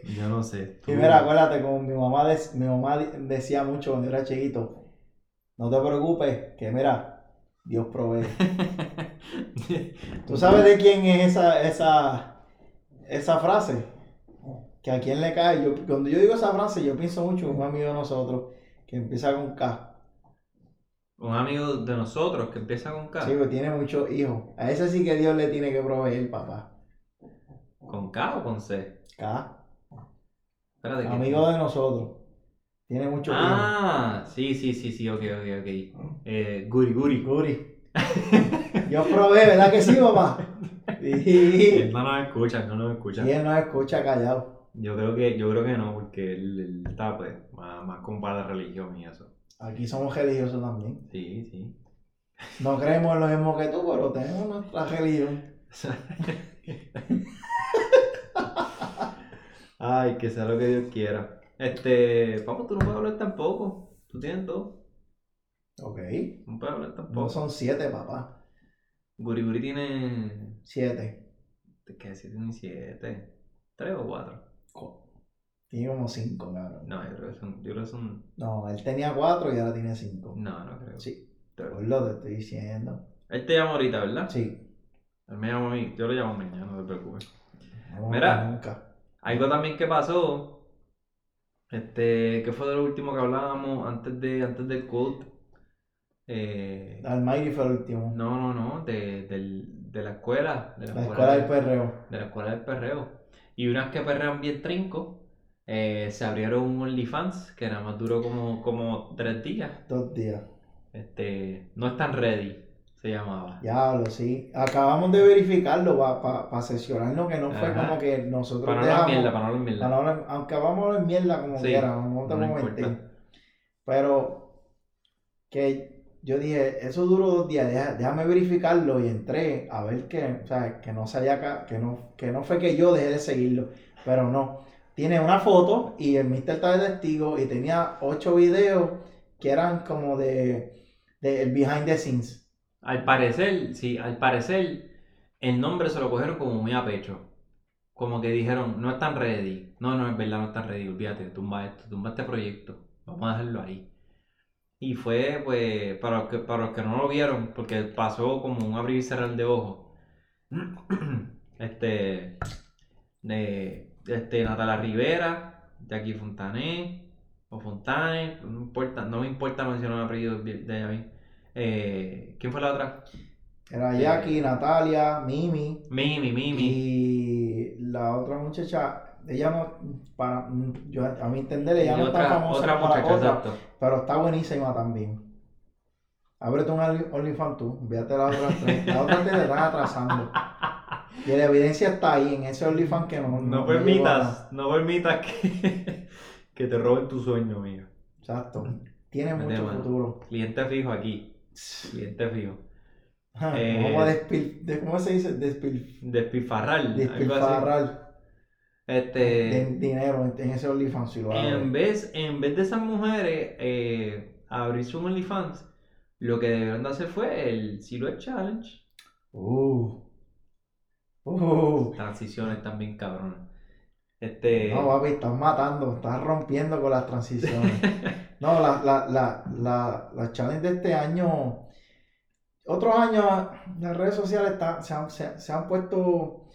A: Yo, no sé.
C: Y mira, acuérdate, como mi mamá, des- mi mamá de- decía mucho cuando yo era chiquito, no te preocupes, que mira, Dios provee. ¿Tú sabes de quién es esa, esa, esa frase? Que a quién le cae. Yo, cuando yo digo esa frase, yo pienso mucho en un amigo de nosotros que empieza con K.
A: Un amigo de nosotros que empieza con K.
C: Sí, que tiene muchos hijos. A ese sí que Dios le tiene que proveer, papá.
A: ¿Con K o con C?
C: K.
A: Espérate. que-
C: Amigo de nosotros. Tiene muchos
A: Ah, sí, sí, sí, sí, ok, ok, ok. Eh, Guri Guri.
C: hijos. Guri. Dios provee, ¿verdad que sí, papá? Sí.
A: Él no nos escucha, no nos escucha.
C: Y él nos escucha callado.
A: Yo creo que, yo creo que no, porque él, él está pues más, más con para la religión y eso.
C: Aquí somos religiosos también.
A: Sí, sí.
C: No creemos en lo mismo que tú, pero tenemos nuestra religión.
A: Ay, que sea lo que Dios quiera. Este, papo, tú no puedes hablar tampoco. Tú tienes dos.
C: Ok.
A: No puedes hablar tampoco.
C: No son siete, papá.
A: Guri Guri tiene.
C: Siete.
A: ¿Qué si tiene siete? ¿Tres o cuatro?
C: Tiene como cinco, cabrón.
A: No, yo creo que son. Yo creo que son.
C: No, él tenía cuatro y ahora tiene cinco.
A: No, no creo.
C: Sí, por lo que estoy diciendo.
A: Él te llama ahorita, ¿verdad?
C: Sí.
A: Él me llama a mí. Yo lo llamo mañana, no te preocupes.
C: No,
A: Mira.
C: Nunca.
A: Algo también que pasó, este, que fue de lo último que hablábamos antes de antes del quote. Eh,
C: Almighty fue el último.
A: no, no, no, de, del- de la escuela, de la,
C: La escuela del, perreo.
A: de la escuela del perreo. Y unas que perrean bien trinco, eh, se abrieron un OnlyFans que nada más duró como, como tres días.
C: Dos días.
A: Este, no están ready, se llamaba.
C: Ya lo sí. Acabamos de verificarlo para pa, pa sesionarnos que no fue
A: Ajá.
C: como que nosotros
A: Para no hablar
C: dejamos-
A: mierda, para no hablar mierda.
C: para hablar- aunque vamos a hablar mierda como
A: Sí,
C: quiera, no te
A: no.
C: Pero que yo dije, eso duró dos días, deja- déjame verificarlo y entré a ver que, o sea, que no se haya que no, que no fue que yo dejé de seguirlo, pero no. Tiene una foto y el Mister está de testigo y tenía ocho videos que eran como de, de el behind the scenes.
A: Al parecer, sí, al parecer, el nombre se lo cogieron como muy a pecho. Como que dijeron, no están ready. No, no, es verdad, no están ready. Olvídate, tumba esto, tumba este proyecto. Vamos a dejarlo ahí. Y fue, pues, para los que, para los que no lo vieron, porque pasó como un abrir y cerrar de ojos. Este, de, este, Natalia Rivera, Jackie Fontané, o Fontane, no importa, no me importa mencionar el apellido de ella a mí. Eh, ¿Quién fue la otra?
C: Era. Jackie, Natalia, Mimi
A: Mimi, Mimi.
C: y la otra muchacha, ella no, para, yo, a mi entender, ella
A: Y
C: no
A: otra,
C: famosa
A: otra muchacha,
C: otra,
A: exacto.
C: pero está buenísima también. Ábrete un Only- OnlyFans tú, véate la otra tres. La otra te la están atrasando. Y la evidencia está ahí en ese OnlyFans que no,
A: No
C: nada.
A: permitas, no permitas que, que te roben tu sueño, amigo.
C: Exacto. Tiene mucho
A: mano.
C: futuro.
A: Cliente fijo aquí. Cliente fijo.
C: Ajá,
A: Eh,
C: Vamos a despil, de, ¿cómo se dice? Despil,
A: Despilfarrar. algo así.
C: despilfarrar
A: Este,
C: de- dinero en, en ese OnlyFans si lo
A: en vez, en vez de esas mujeres eh, abrirse un OnlyFans, lo que debieron de hacer fue el Silhouette Challenge.
C: Uh. Uh.
A: Transiciones también cabronas. Este,
C: No, papi, estás matando, estás rompiendo con las transiciones. No, la, la, la, la, la challenge de este año, otros años, las redes sociales están- se, han, se, se han puesto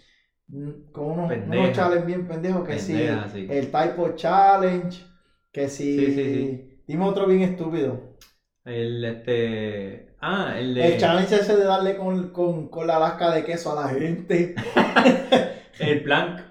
C: con unos, unos challenges bien pendejos, que
A: pendejas, sí.
C: el typo challenge, que sí,
A: Sí, sí,
C: dime otro bien estúpido.
A: El este. Ah, el de.
C: El challenge ese de darle con, con, con la lasca de queso a la gente.
A: El plank.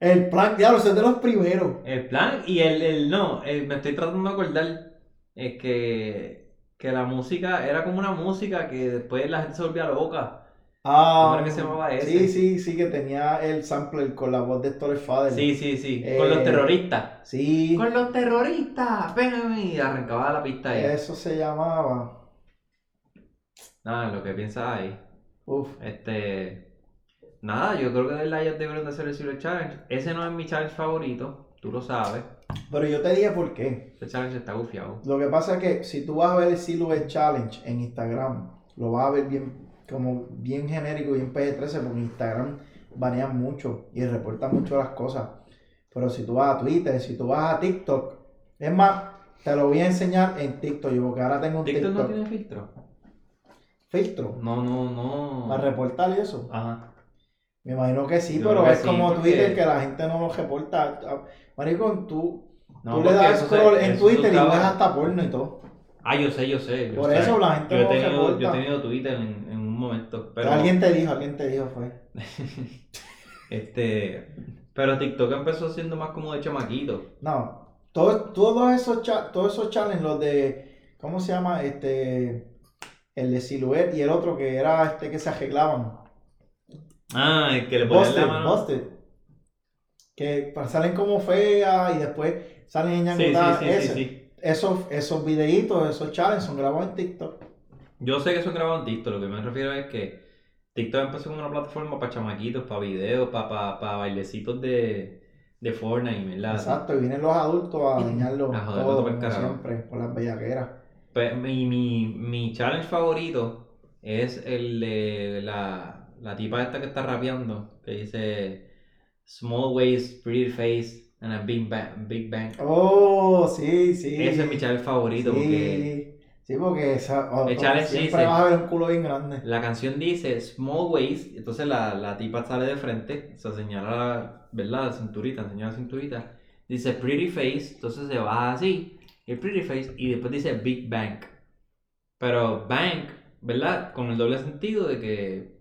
C: El plan, diablo, ese es de los primeros.
A: El plan y el, el no, el- me estoy tratando de acordar. Es que, que la música era como una música que después la gente se volvía loca.
C: Ah,
A: ¿Cómo era que se llamaba ese?
C: Sí, sí, sí, que tenía el sampler con la voz de Héctor el Fader.
A: Sí, sí, sí.
C: Eh,
A: Con los terroristas.
C: Sí,
A: Con los terroristas. Ven y arrancaba la pista ahí.
C: eso se llamaba.
A: Nada, lo que piensas ahí.
C: Uf.
A: Este. Nada, yo creo que de verdad ellos deberían de hacer el Silver Challenge. Ese no es mi challenge favorito, tú lo sabes.
C: Pero yo te dije por qué.
A: Ese challenge está gufiado.
C: Lo que pasa es que si tú vas a ver el Silhouette Challenge en Instagram, lo vas a ver bien, como bien genérico, bien PG-13, porque Instagram banean mucho y reportan mucho las cosas. Pero si tú vas a Twitter, si tú vas a TikTok, es más, te lo voy a enseñar en TikTok, yo porque ahora tengo un
A: ¿TikTok
C: TikTok,
A: no tiene filtro?
C: filtro
A: No, no, no.
C: para reportar y eso.
A: Ajá.
C: Me imagino que sí,
A: Yo
C: pero
A: que
C: es
A: sí,
C: como
A: porque-
C: Twitter que la gente no lo reporta. Marico, tú,
A: No,
C: tú le das
A: se-
C: scroll en Twitter y ves hasta porno y todo.
A: Ah, yo sé, yo sé. yo
C: Por
A: sé.
C: eso la gente
A: yo he
C: no
A: tenido,
C: reporta.
A: Yo he tenido Twitter en, en un momento. Pero,
C: Alguien te dijo, alguien te dijo, fue.
A: este, pero TikTok empezó siendo más como de chamaquito.
C: No, todos, todos esos todos esos challenges, los de, ¿cómo se llama? Este, el de Silhouette y el otro que era este que se arreglaban.
A: Ah, el que le ponían la mano.
C: Busted. Que salen como feas y después salen
A: Sí, sí, sí.
C: Esos, esos videitos, esos challenges son grabados en TikTok.
A: Yo sé que son grabados en TikTok, lo que me refiero es que TikTok empezó como una plataforma para chamaquitos, para videos, para, para, para bailecitos de, de Fortnite, ¿verdad?
C: Exacto, y vienen los adultos a dañarlo
A: A joderlo
C: todo, como siempre, con las bellaqueras.
A: Pues, mi, mi, mi challenge favorito es el de la, la tipa esta que está rapeando, que dice Small waist, pretty face, and a big bang. Big bang.
C: Oh, sí, sí.
A: Ese es mi challenge favorito porque
C: Sí, porque esa, siempre
A: dice-
C: vas a ver un culo bien grande.
A: la canción dice small waist, entonces la, la tipa sale de frente, se señala, ¿verdad? La cinturita, señala la cinturita. Dice pretty face, entonces se baja así, el pretty face, y después dice big bang. Pero bang, ¿verdad? Con el doble sentido de que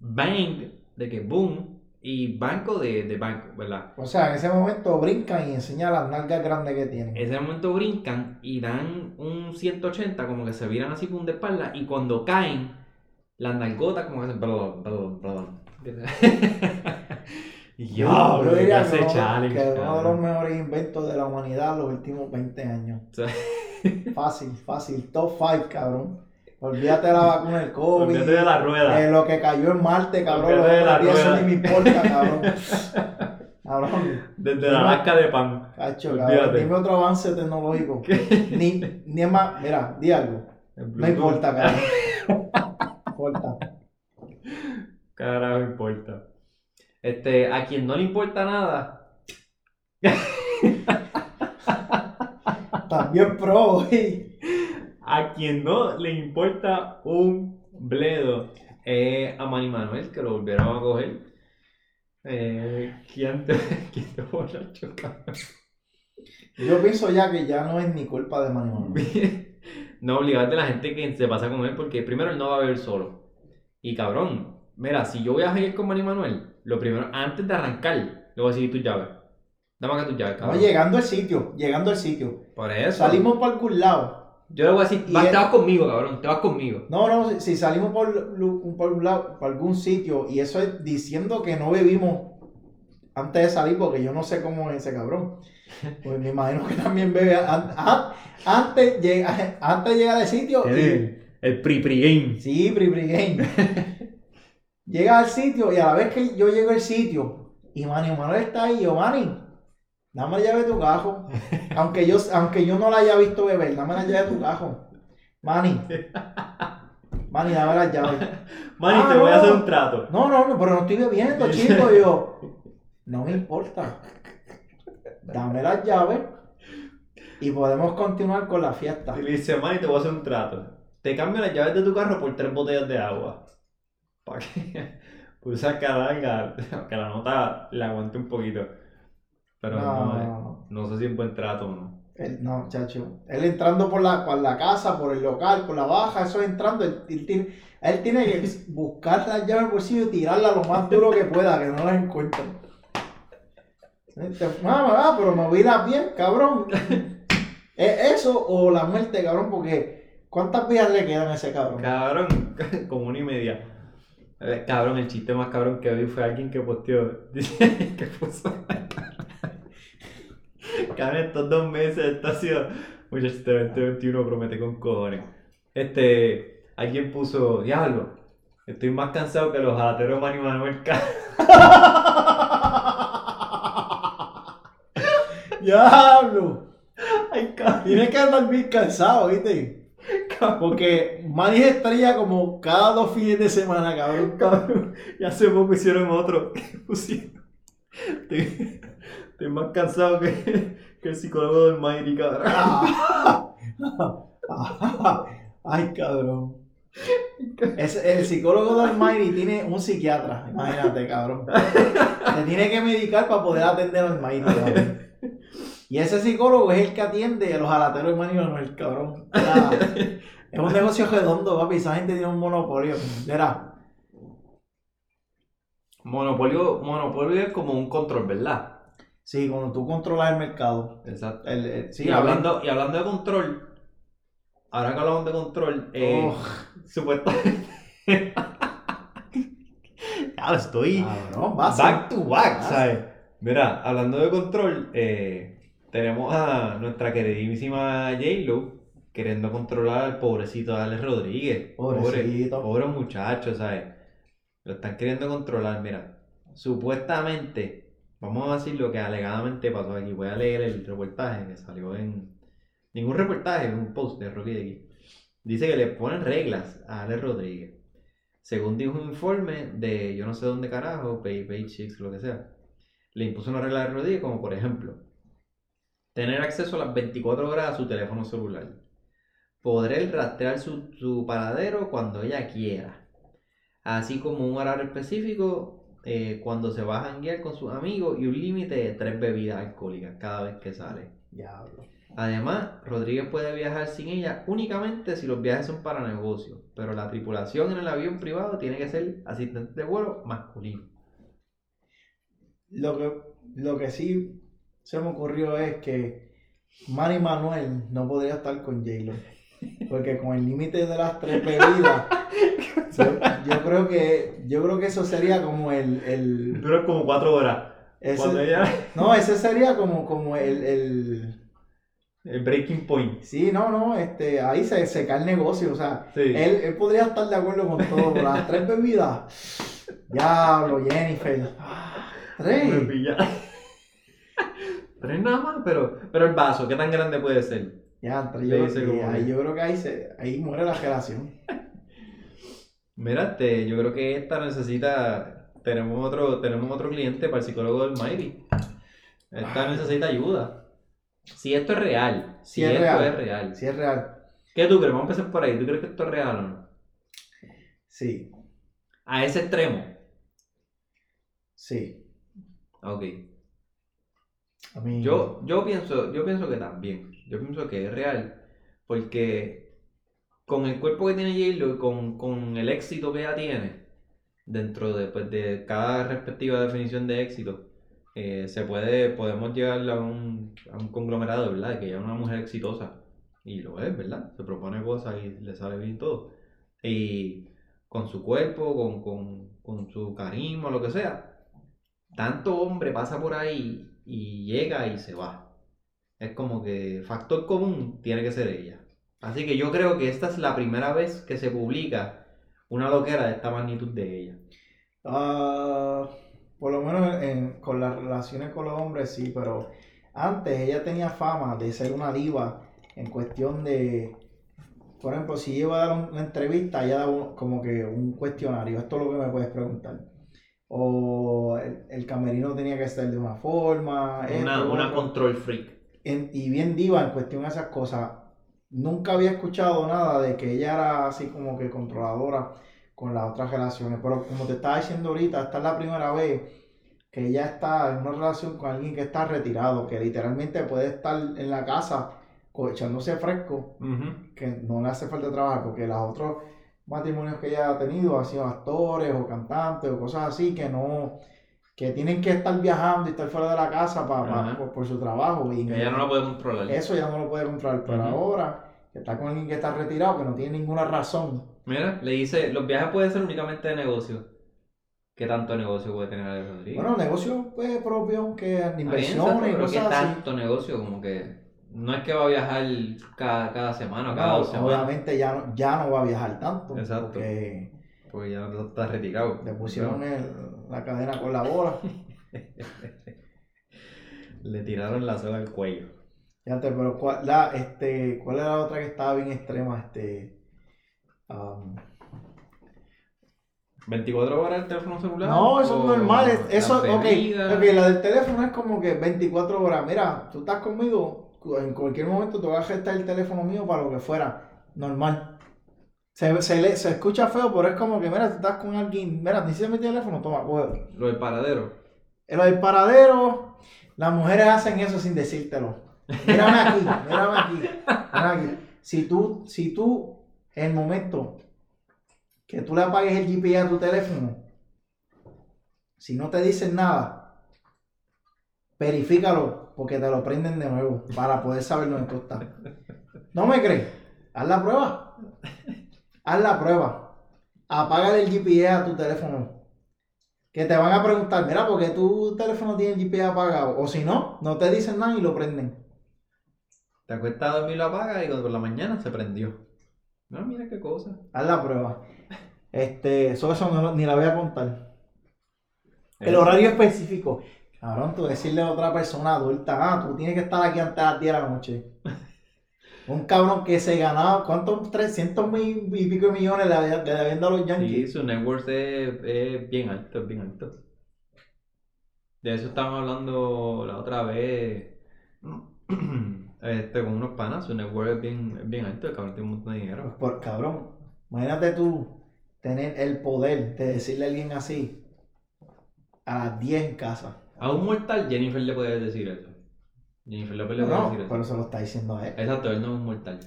A: bang, de que boom, y banco de, de banco, ¿verdad?
C: O sea, en ese momento brincan y enseñan las nalgas grandes que tienen.
A: En ese momento brincan y dan un 180, como que se viran así con de espalda, y cuando caen, las nalgotas como que hacen perdón, perdón, perdón.
C: Yo
A: yo,
C: diría que, uno-
A: challenge.
C: que uno de los mejores inventos de la humanidad los últimos 20 años. Fácil, fácil. Top 5, cabrón. Olvídate de la vacuna del COVID.
A: Olvídate de la rueda.
C: eh, lo que cayó en Marte, cabrón.
A: Olvídate de la rueda.
C: Eso ni me importa, cabrón. cabrón.
A: Desde la lasca de pan.
C: Cacho, cabrón. Dime otro avance tecnológico. Ni, ni es más. Mira, di algo. No importa, cabrón. No importa.
A: Carajo, importa. Este, a quien no le importa nada,
C: También pro, güey.
A: A quien no le importa un bledo, es a Manny Manuel, que lo volvieron a coger. Eh, ¿Quién te, quién te borracho, cabrón?
C: Yo pienso ya que ya no es ni culpa de Manny Manuel.
A: No obligarte a la gente que se pasa con él, porque primero él no va a beber solo. Y cabrón, mira, si yo voy a ir con Manny Manuel, lo primero, antes de arrancar, le voy a decir tus llaves. Dame acá tus llaves,
C: No,
A: cabrón.
C: llegando al sitio, llegando al sitio.
A: Por eso.
C: Salimos por algún lado.
A: Yo le voy a decir,
C: Y
A: vas,
C: él-
A: te vas conmigo, cabrón, te vas conmigo.
C: No, no, si, si salimos por, un lado, por algún sitio, y eso es diciendo que no bebimos antes de salir, porque yo no sé cómo es ese cabrón. Pues me imagino que también bebe an- an- antes, llega, antes de llegar al sitio. y-
A: El, el pre-pre game.
C: Sí, pre game. Llega al sitio y a la vez que yo llego al sitio y Manny Manuel está ahí, yo, Dame la llave de tu cajo. Aunque yo, aunque yo no la haya visto beber, dame la llave de tu cajo. Manny. Manny, dame la llave.
A: Manny,
C: Ah,
A: te voy a hacer un trato.
C: No, no, no, pero no estoy bebiendo, chico. Yo, no me importa. Dame las llaves y podemos continuar con la fiesta.
A: Y le dice, Manny, te voy a hacer un trato. Te cambio las llaves de tu carro por tres botellas de agua. ¿Para qué? Pues esa caranga, que la nota la aguante un poquito. Pero
C: No,
A: no,
C: no,
A: eh,
C: no.
A: no sé si es buen trato o no.
C: Él, no, chacho. Él entrando por la, por la casa, por el local, por la baja, eso entrando. Él, él tiene, él tiene que buscar las llaves del bolsillo y tirarla lo más duro que pueda, que no las encuentre. Mamá, ah, pero me voy a ir a pie, cabrón. ¿Es eso o la muerte, cabrón? Porque ¿cuántas vidas le quedan a ese cabrón?
A: Cabrón, como una y media. Eh, Cabrón, el chiste más cabrón que vi fue alguien que posteó. Dice que puso. Cabrón, estos dos meses esto ha sido. Muchachos, este 2021 promete con cojones. Este. Alguien puso. Diablo. Estoy más cansado que los jalateros Manny Manuel.
C: ¡Diablo!
A: Ay, cabrón.
C: Tienes que andar bien cansado, ¿viste? Porque Manny es estrella como cada dos fines de semana, cabrón.
A: Cabrón, y hace poco hicieron otro pusieron. Estoy, más cansado que, que el psicólogo del Mayri, cabrón.
C: Ay, cabrón. Ese- el psicólogo de Almighty tiene un psiquiatra, imagínate, cabrón. Te tiene que medicar para poder atender al Almighty, cabrón. Y ese psicólogo es el que atiende a los jalateros de Manuel, cabrón. Es un negocio redondo, papi. Esa gente tiene un monopolio. Mira,
A: Monopolio, monopolio es como un control, ¿verdad?
C: Sí, cuando tú controlas el mercado.
A: Exacto.
C: El, el- sí,
A: y, hablando, y hablando de control, ahora que hablamos de control, eh,
C: Oh.
A: supuestamente. Claro, estoy
C: Cabrón, va a ser-
A: back to back, ¿sabes? Mira, hablando de control, eh, tenemos a nuestra queridísima J-Lo queriendo controlar al pobrecito Alex Rodríguez.
C: Pobrecito.
A: Pobre, pobre muchacho, ¿sabes? Lo están queriendo controlar, mira. Supuestamente, vamos a decir lo que alegadamente pasó aquí. Voy a leer el reportaje que salió en. Ningún reportaje, un post de Rocky de aquí. Dice que le ponen reglas a Alex Rodríguez. Según dijo un informe de yo no sé dónde carajo, Pay, Pay Chicks, lo que sea. Le impuso una regla a Rodríguez como por ejemplo, tener acceso a las 24 horas a su teléfono celular. Podré rastrear su, su paradero cuando ella quiera. Así como un horario específico eh, cuando se va a janguear con sus amigos y un límite de tres bebidas alcohólicas cada vez que sale.
C: Diablo.
A: Además, Rodríguez puede viajar sin ella únicamente si los viajes son para negocios, pero la tripulación en el avión privado tiene que ser asistente de vuelo masculino.
C: Lo que, lo que sí se me ocurrió es que Manny Manuel no podría estar con J-Lo. Porque con el límite de las tres bebidas, yo, yo creo que yo creo que eso sería como el, el
A: Dura como cuatro horas.
C: ese-
A: Cuando ella...
C: no, ese sería como, como el, el
A: El breaking point.
C: sí, no, no, este, ahí se, se cae el negocio, o sea,
A: Sí.
C: él, él podría estar de acuerdo con todo, pero las tres bebidas, diablo, Jennifer, ah,
A: Me
C: tres,
A: pilla. Tres nada más, pero, pero el vaso, ¿qué tan grande puede ser?
C: Ya, yo, yo creo que ahí se, ahí muere la relación.
A: Mira, este, yo creo que esta necesita. Tenemos otro, tenemos otro cliente para el psicólogo del Mighty. Esta necesita ayuda. Si esto es real. Si,
C: Si es
A: esto
C: real.
A: es real.
C: Si es real,
A: ¿Qué tú crees? Vamos a empezar por ahí. ¿Tú crees que esto es real o no?
C: sí,
A: A ese extremo.
C: sí.
A: Ok.
C: A mí,
A: Yo, yo pienso, yo pienso que también. Yo pienso que es real. Porque con el cuerpo que tiene J-Lo y con, con el éxito que ella tiene, dentro de, pues, de cada respectiva definición de éxito, eh, se puede, podemos llegar a un, a un conglomerado, ¿verdad? Que ella es una mujer exitosa. Y lo es, ¿verdad? Se propone cosas y le sale bien todo. Y con su cuerpo, con, con, con su carisma, lo que sea. Tanto hombre pasa por ahí y llega y se va. Es como que factor común tiene que ser ella. Así que yo creo que esta es la primera vez que se publica una loquera de esta magnitud de ella.
C: Ah, por lo menos en- con las relaciones con los hombres sí, pero antes ella tenía fama de ser una diva en cuestión de, por ejemplo, si iba a dar una entrevista, ella daba un- como que un cuestionario, esto es lo que me puedes preguntar. O el, el camerino tenía que ser de una forma,
A: Una, control freak.
C: En- y bien diva en cuestión de esas cosas. Nunca había escuchado nada de que ella era así como que controladora con las otras relaciones. Pero como te estaba diciendo ahorita, esta es la primera vez que ella está en una relación con alguien que está retirado, que literalmente puede estar en la casa echándose fresco, que no le hace falta trabajar, porque los otros matrimonios que ella ha tenido han sido actores o cantantes o cosas así que no que tienen que estar viajando y estar fuera de la casa pa- pa-
A: Ajá.
C: por, por su trabajo y
A: Que ella no la puede controlar.
C: eso ya no lo puede controlar, pero ahora que está con alguien que está retirado, que no tiene ninguna razón.
A: Mira, le dice, los viajes pueden ser únicamente de negocio. ¿Qué tanto negocio puede tener Alex Rodríguez?
C: Bueno, negocio pues, propio, que inversiones y
A: pero ¿qué
C: cosas así.
A: tanto negocio? Como que no es que va a viajar cada, cada semana o cada
C: No,
A: dos semanas.
C: obviamente ya no, ya no va a viajar tanto.
A: Exacto.
C: Porque
A: Porque ya no está retirado.
C: le pusieron el- la cadena con la bola.
A: Le tiraron la soga al cuello.
C: Fíjate, pero ¿cuál, la, este, ¿cuál era la otra que estaba bien extrema? Este, um,
A: 24 horas el teléfono celular.
C: no, eso es normal. es- Eso, ok,
A: bebidas.
C: ok, la del teléfono es como que 24 horas. Mira, tú estás conmigo, en cualquier momento te voy a gestar el teléfono mío para lo que fuera. Normal. Se, se, le- se escucha feo, pero es como que, mira, tú estás con alguien, mira, necesitas mi teléfono, toma, cógelo.
A: Lo del paradero.
C: Lo del paradero, las mujeres hacen eso sin decírtelo. Mírame aquí, mírame aquí, mírame aquí. Si tú, si tú, en el momento que tú le apagues el GPS a tu teléfono, si no te dicen nada, verifícalo porque te lo prenden de nuevo para poder saber dónde tú estás. ¿No me crees? Haz la prueba. Haz la prueba. Apágale el GPS a tu teléfono. Que te van a preguntar, mira, ¿por qué tu teléfono tiene el GPS apagado? O si no, no te dicen nada y lo prenden.
A: Te acuestas a dormir, lo apagas y por la mañana se prendió. No, mira qué cosa.
C: Haz la prueba. Este, eso, eso no ni la voy a contar. El horario específico. Cabrón, tú decirle a otra persona adulta, ah, tú tienes que estar aquí antes de las 10 de la noche. Un cabrón que se ganaba, ¿cuántos? 300 mil y pico de millones le había- dado a los
A: Sí,
C: Yankees.
A: su net worth es, es bien alto, es bien alto. De eso estábamos hablando la otra vez este, con unos panas. Su net worth es bien, es bien alto, el cabrón tiene un montón de
C: Pues
A: dinero.
C: por cabrón, imagínate tú tener el poder de decirle a alguien así a las 10 en casa.
A: A un mortal, Jennifer le puede decir eso. Jennifer López le puede decir eso.
C: pero se lo está diciendo a él.
A: Exacto, él no es un mortal.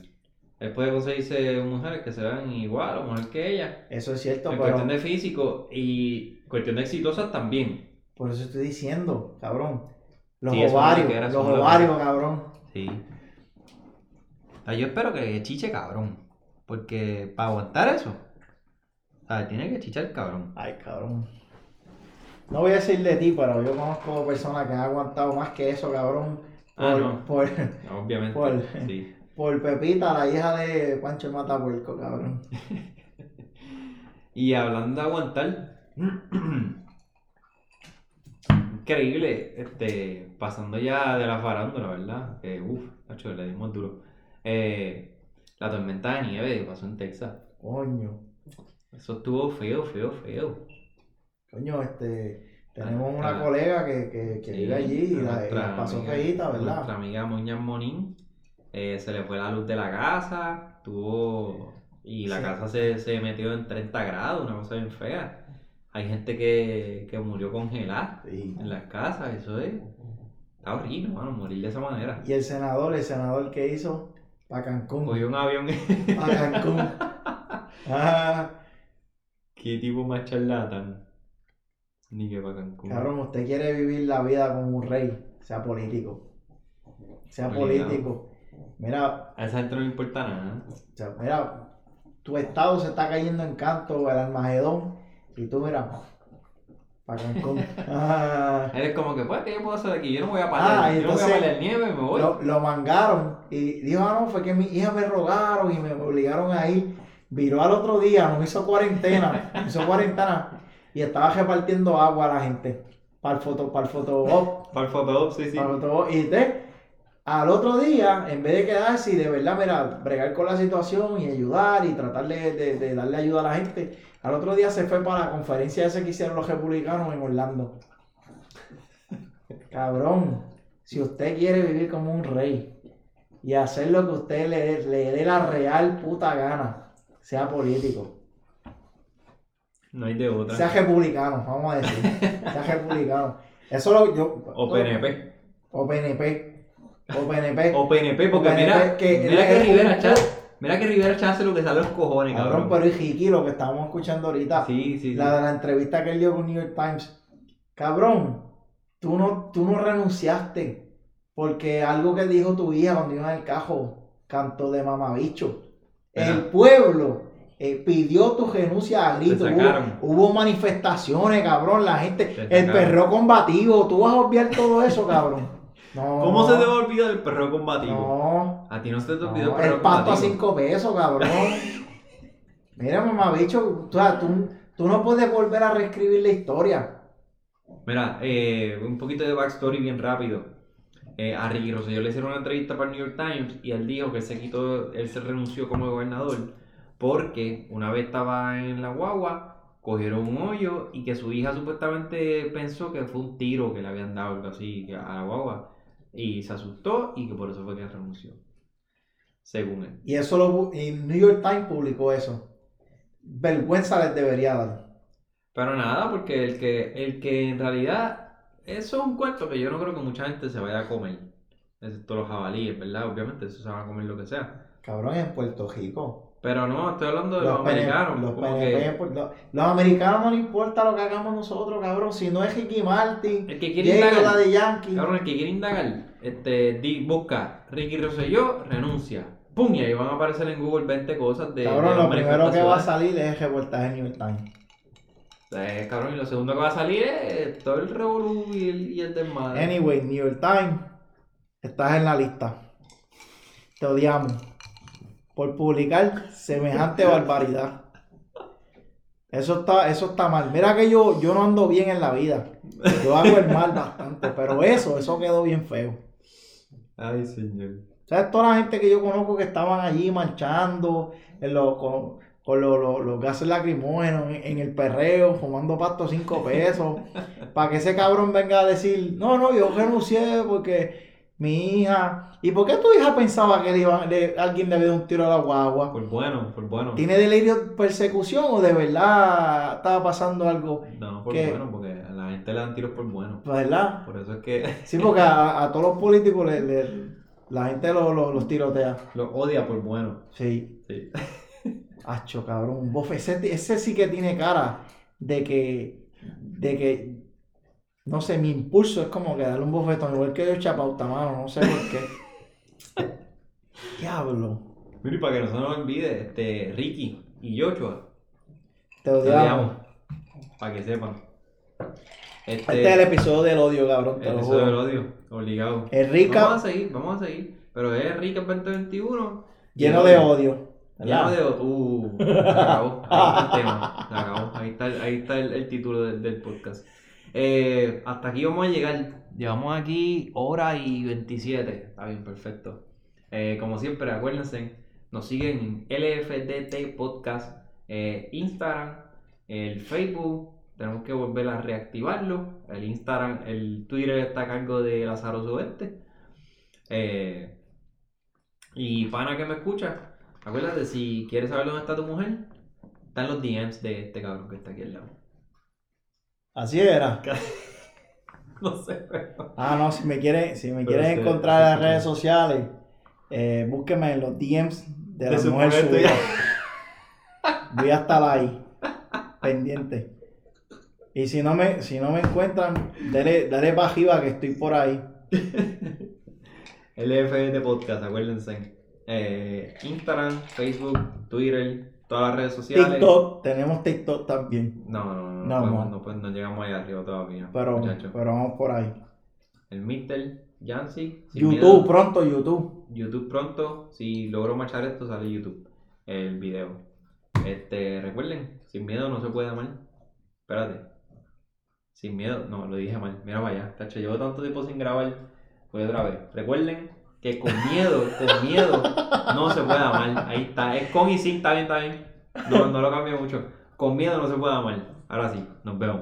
A: Él puede conseguirse mujeres que se vean igual o mejor que ella.
C: Eso es cierto,
A: En
C: pero
A: cuestión de físico y cuestión de exitosas también.
C: por eso estoy diciendo, cabrón. Los
A: Sí, era,
C: ovarios, los ovarios, cabrón.
A: Sí. Ah, yo espero que chiche cabrón. Porque para aguantar eso, ¿sabes? Tiene que chichar cabrón.
C: Ay, cabrón. No voy a decir de ti, pero yo conozco personas que han aguantado más que eso, cabrón. Por,
A: Ah, no.
C: por,
A: Obviamente.
C: Por-
A: Sí.
C: por Pepita, la hija de Pancho Matapuerco, cabrón.
A: Y hablando de aguantar, increíble, este, pasando ya de la farándula, ¿verdad? Que uff, le dimos duro. Eh, la tormenta de nieve que pasó en Texas.
C: Coño.
A: Eso estuvo feo, feo, feo.
C: Coño, este. Tenemos una colega que, que, que
A: Sí,
C: vive allí y la, y
A: nuestra
C: la pasó
A: amiga-
C: feíta,
A: Nuestra
C: ¿verdad?
A: amiga Muñoz Monín eh, se le fue la luz de la casa, tuvo. Y la
C: Sí.
A: casa se, se metió en 30 grados, una cosa bien fea. Hay gente que, que murió congelada
C: Sí.
A: en las casas, eso es. Está horrible, mano, morir de esa manera.
C: Y el senador, el senador que hizo para Cancún.
A: Cogió un avión.
C: Para Cancún. Ah,
A: ¿Qué tipo más charlatán? Ni que para Cancún.
C: cabrón, usted quiere vivir la vida como un rey, sea político. Sea
A: Obligado.
C: político. Mira,
A: A esa gente no le importa nada.
C: o sea, mira, tu estado se está cayendo en canto, el Armagedón, y tú, mira, para Cancún. Ah,
A: Eres como que, pues, ¿qué yo puedo hacer aquí? Yo no voy a parar.
C: Ah,
A: yo no voy a
C: entonces-
A: parar nieve, me voy.
C: lo, lo mangaron y dijo, ah, no, fue que mis hijas me rogaron y me obligaron a ir. Viró al otro día, nos hizo cuarentena, nos hizo cuarentena y estaba repartiendo agua a la gente para el foto, para el foto
A: Para el foto, sí, sí.
C: Para otro- Y entonces, al otro día, en vez de quedarse y de verdad, mira, bregar con la situación y ayudar y tratar de, de- de darle ayuda a la gente, al otro día se fue para la conferencia esa que hicieron los republicanos en Orlando. Cabrón, si usted quiere vivir como un rey y hacer lo que usted le, le dé la real puta gana, sea político,
A: No hay de otra.
C: sea republicano, vamos a decir, sea republicano. Eso lo yo.
A: O PNP.
C: O PNP. O PNP.
A: O PNP, porque
C: O
A: mira,
C: PNP, que
A: mira que
C: es un-
A: Rivera Chávez, mira que Rivera Chávez hace lo que sale los cojones,
C: Cabrón, pero y Jiki, lo que estábamos escuchando ahorita,
A: Sí, sí,
C: la de la entrevista que él dio con New York Times. Cabrón, tú no, tú no renunciaste porque algo que dijo tu hija cuando iba en el cajo, canto de mamabicho. El pueblo eh, pidió tu renuncia a grito. Hubo, manifestaciones, cabrón. La gente,
F: Te
C: el perro combativo. Tú vas a obviar todo eso, cabrón. No.
A: ¿Cómo se te olvidó el perro combativo?
C: No.
A: A ti no se te
C: no,
A: olvidó el perro
C: el pasto a
A: combativo.
C: cinco pesos, cabrón. Mira, mamá, bicho, tú, tú, tú no puedes volver a reescribir la historia.
A: Mira, eh, un poquito de backstory bien rápido. Eh, a Ricky Rosselló le hicieron una entrevista para el New York Times y él dijo que se quitó, él se renunció como gobernador porque una vez estaba en la guagua, cogieron un hoyo y que su hija supuestamente pensó que fue un tiro que le habían dado algo así a la guagua y se asustó y que por eso fue que renunció. Según él.
C: Y eso lo y New York Times publicó eso. Vergüenza les debería dar.
A: Pero nada, porque el que, el que en realidad, eso es un cuento que yo no creo que mucha gente se vaya a comer. Excepto los jabalíes, ¿verdad? Obviamente, eso se van a comer lo que sea.
C: Cabrón, en Puerto Rico.
A: Pero no, estoy hablando de los, americanos.
C: los
A: como
C: PNP,
A: que
C: pues, los, los americanos no les importa lo que hagamos nosotros, cabrón. Si no es Ricky Martin,
A: el que quiere
C: Diego la
A: indagar,
C: de Yankee.
A: cabrón, el que quiere indagar, este, di- busca Ricky Rosselló, renuncia. ¡Pum! Y ahí van a aparecer en Google 20 cosas de.
C: Cabrón,
A: de
C: lo primero que va a salir es el reportaje New York Times.
A: Eh, cabrón, y lo segundo que va a salir es todo el revolú y el, y el desmadre.
C: Anyway, New York Times, estás en la lista. Te odiamos por publicar semejante barbaridad. Eso está, eso está mal. Mira que yo, yo no ando bien en la vida. Yo hago el mal bastante, pero eso, eso quedó bien feo.
A: Ay, señor.
C: ¿Sabes? Toda la gente que yo conozco que estaban allí marchando en los- con, con los, los- los gases lacrimógenos, en, en el perreo, fumando pasto cinco pesos, para que ese cabrón venga a decir, no, no, yo renuncié porque mi hija... ¿Y por qué tu hija pensaba que le iba- le- alguien le había dado un tiro a la guagua?
A: Por bueno, por bueno.
C: ¿Tiene delirio de persecución o de verdad estaba pasando algo?
A: No, por bueno, porque a la gente le dan tiros por bueno.
C: ¿Verdad?
A: Por eso es que
C: Sí, porque a, a todos los políticos le- le- la gente lo- lo- los tirotea.
A: lo odia por bueno.
C: Sí.
A: Sí.
C: Acho, cabrón, un bofe. Ese, ese sí que tiene cara de que, de que, no sé, mi impulso es como que darle un bofetón, igual que yo chapauta, mano, no sé por qué. Diablo,
A: Mira, y para que no se nos olvide, este, Ricky y Joshua,
C: te
A: te
C: odiamos.
A: Para que sepan. Este,
C: Este es el episodio del odio, cabrón, te
A: el episodio del odio, obligado.
C: Es rica,
A: Vamos a seguir, vamos a seguir. Pero es Rica 2021.
C: lleno de odio.
A: Lleno de odio. Uh, se acabó. Ahí está el tema. Se acabó. Ahí está el, ahí está el, el título del, del podcast. Eh, hasta aquí vamos a llegar. Llevamos aquí hora y 27. Está bien, perfecto. Eh, como siempre, acuérdense, nos siguen en LFDT Podcast, eh, Instagram, el Facebook. Tenemos que volver a reactivarlo. El Instagram, el Twitter está a cargo de Lazaroso Oeste. Y pana que me escucha, acuérdate, si quieres saber dónde está tu mujer, están los DMs de este cabrón que está aquí al lado.
C: Así era.
A: No sé, pero...
C: Ah, no, si me quieren, si me quieren
A: sí,
C: encontrar en las
A: sí,
C: redes sociales, eh, búsquenme en los DMs de,
A: De
C: la mujer
A: tuya.
C: Voy a estar ahí, pendiente. Y si no me, si no me encuentran, dale, dale pa' arriba que estoy por ahí.
A: LFD Podcast, acuérdense. Eh, Instagram, Facebook, Twitter, todas las redes sociales.
C: TikTok, tenemos TikTok también.
A: No, no, no, no,
C: No,
A: podemos-
C: no.
A: no, pues, no llegamos allá arriba todavía.
C: Pero,
A: muchachos.
C: pero vamos por ahí.
A: El Mister, Yancy.
C: YouTube,
A: miedo.
C: pronto YouTube.
A: YouTube pronto. Si logro marchar esto, sale YouTube. El video. Este, recuerden, sin miedo no se puede amar. Espérate. Sin miedo, no, lo dije mal. Mira para allá. Tacho, llevo tanto tiempo sin grabar. Voy otra vez. Recuerden que con miedo, con miedo, no se puede amar. Ahí está. Es con y sin, está bien, está bien. No, no lo cambio mucho. Con miedo no se puede amar. Ahora sí, nos vemos.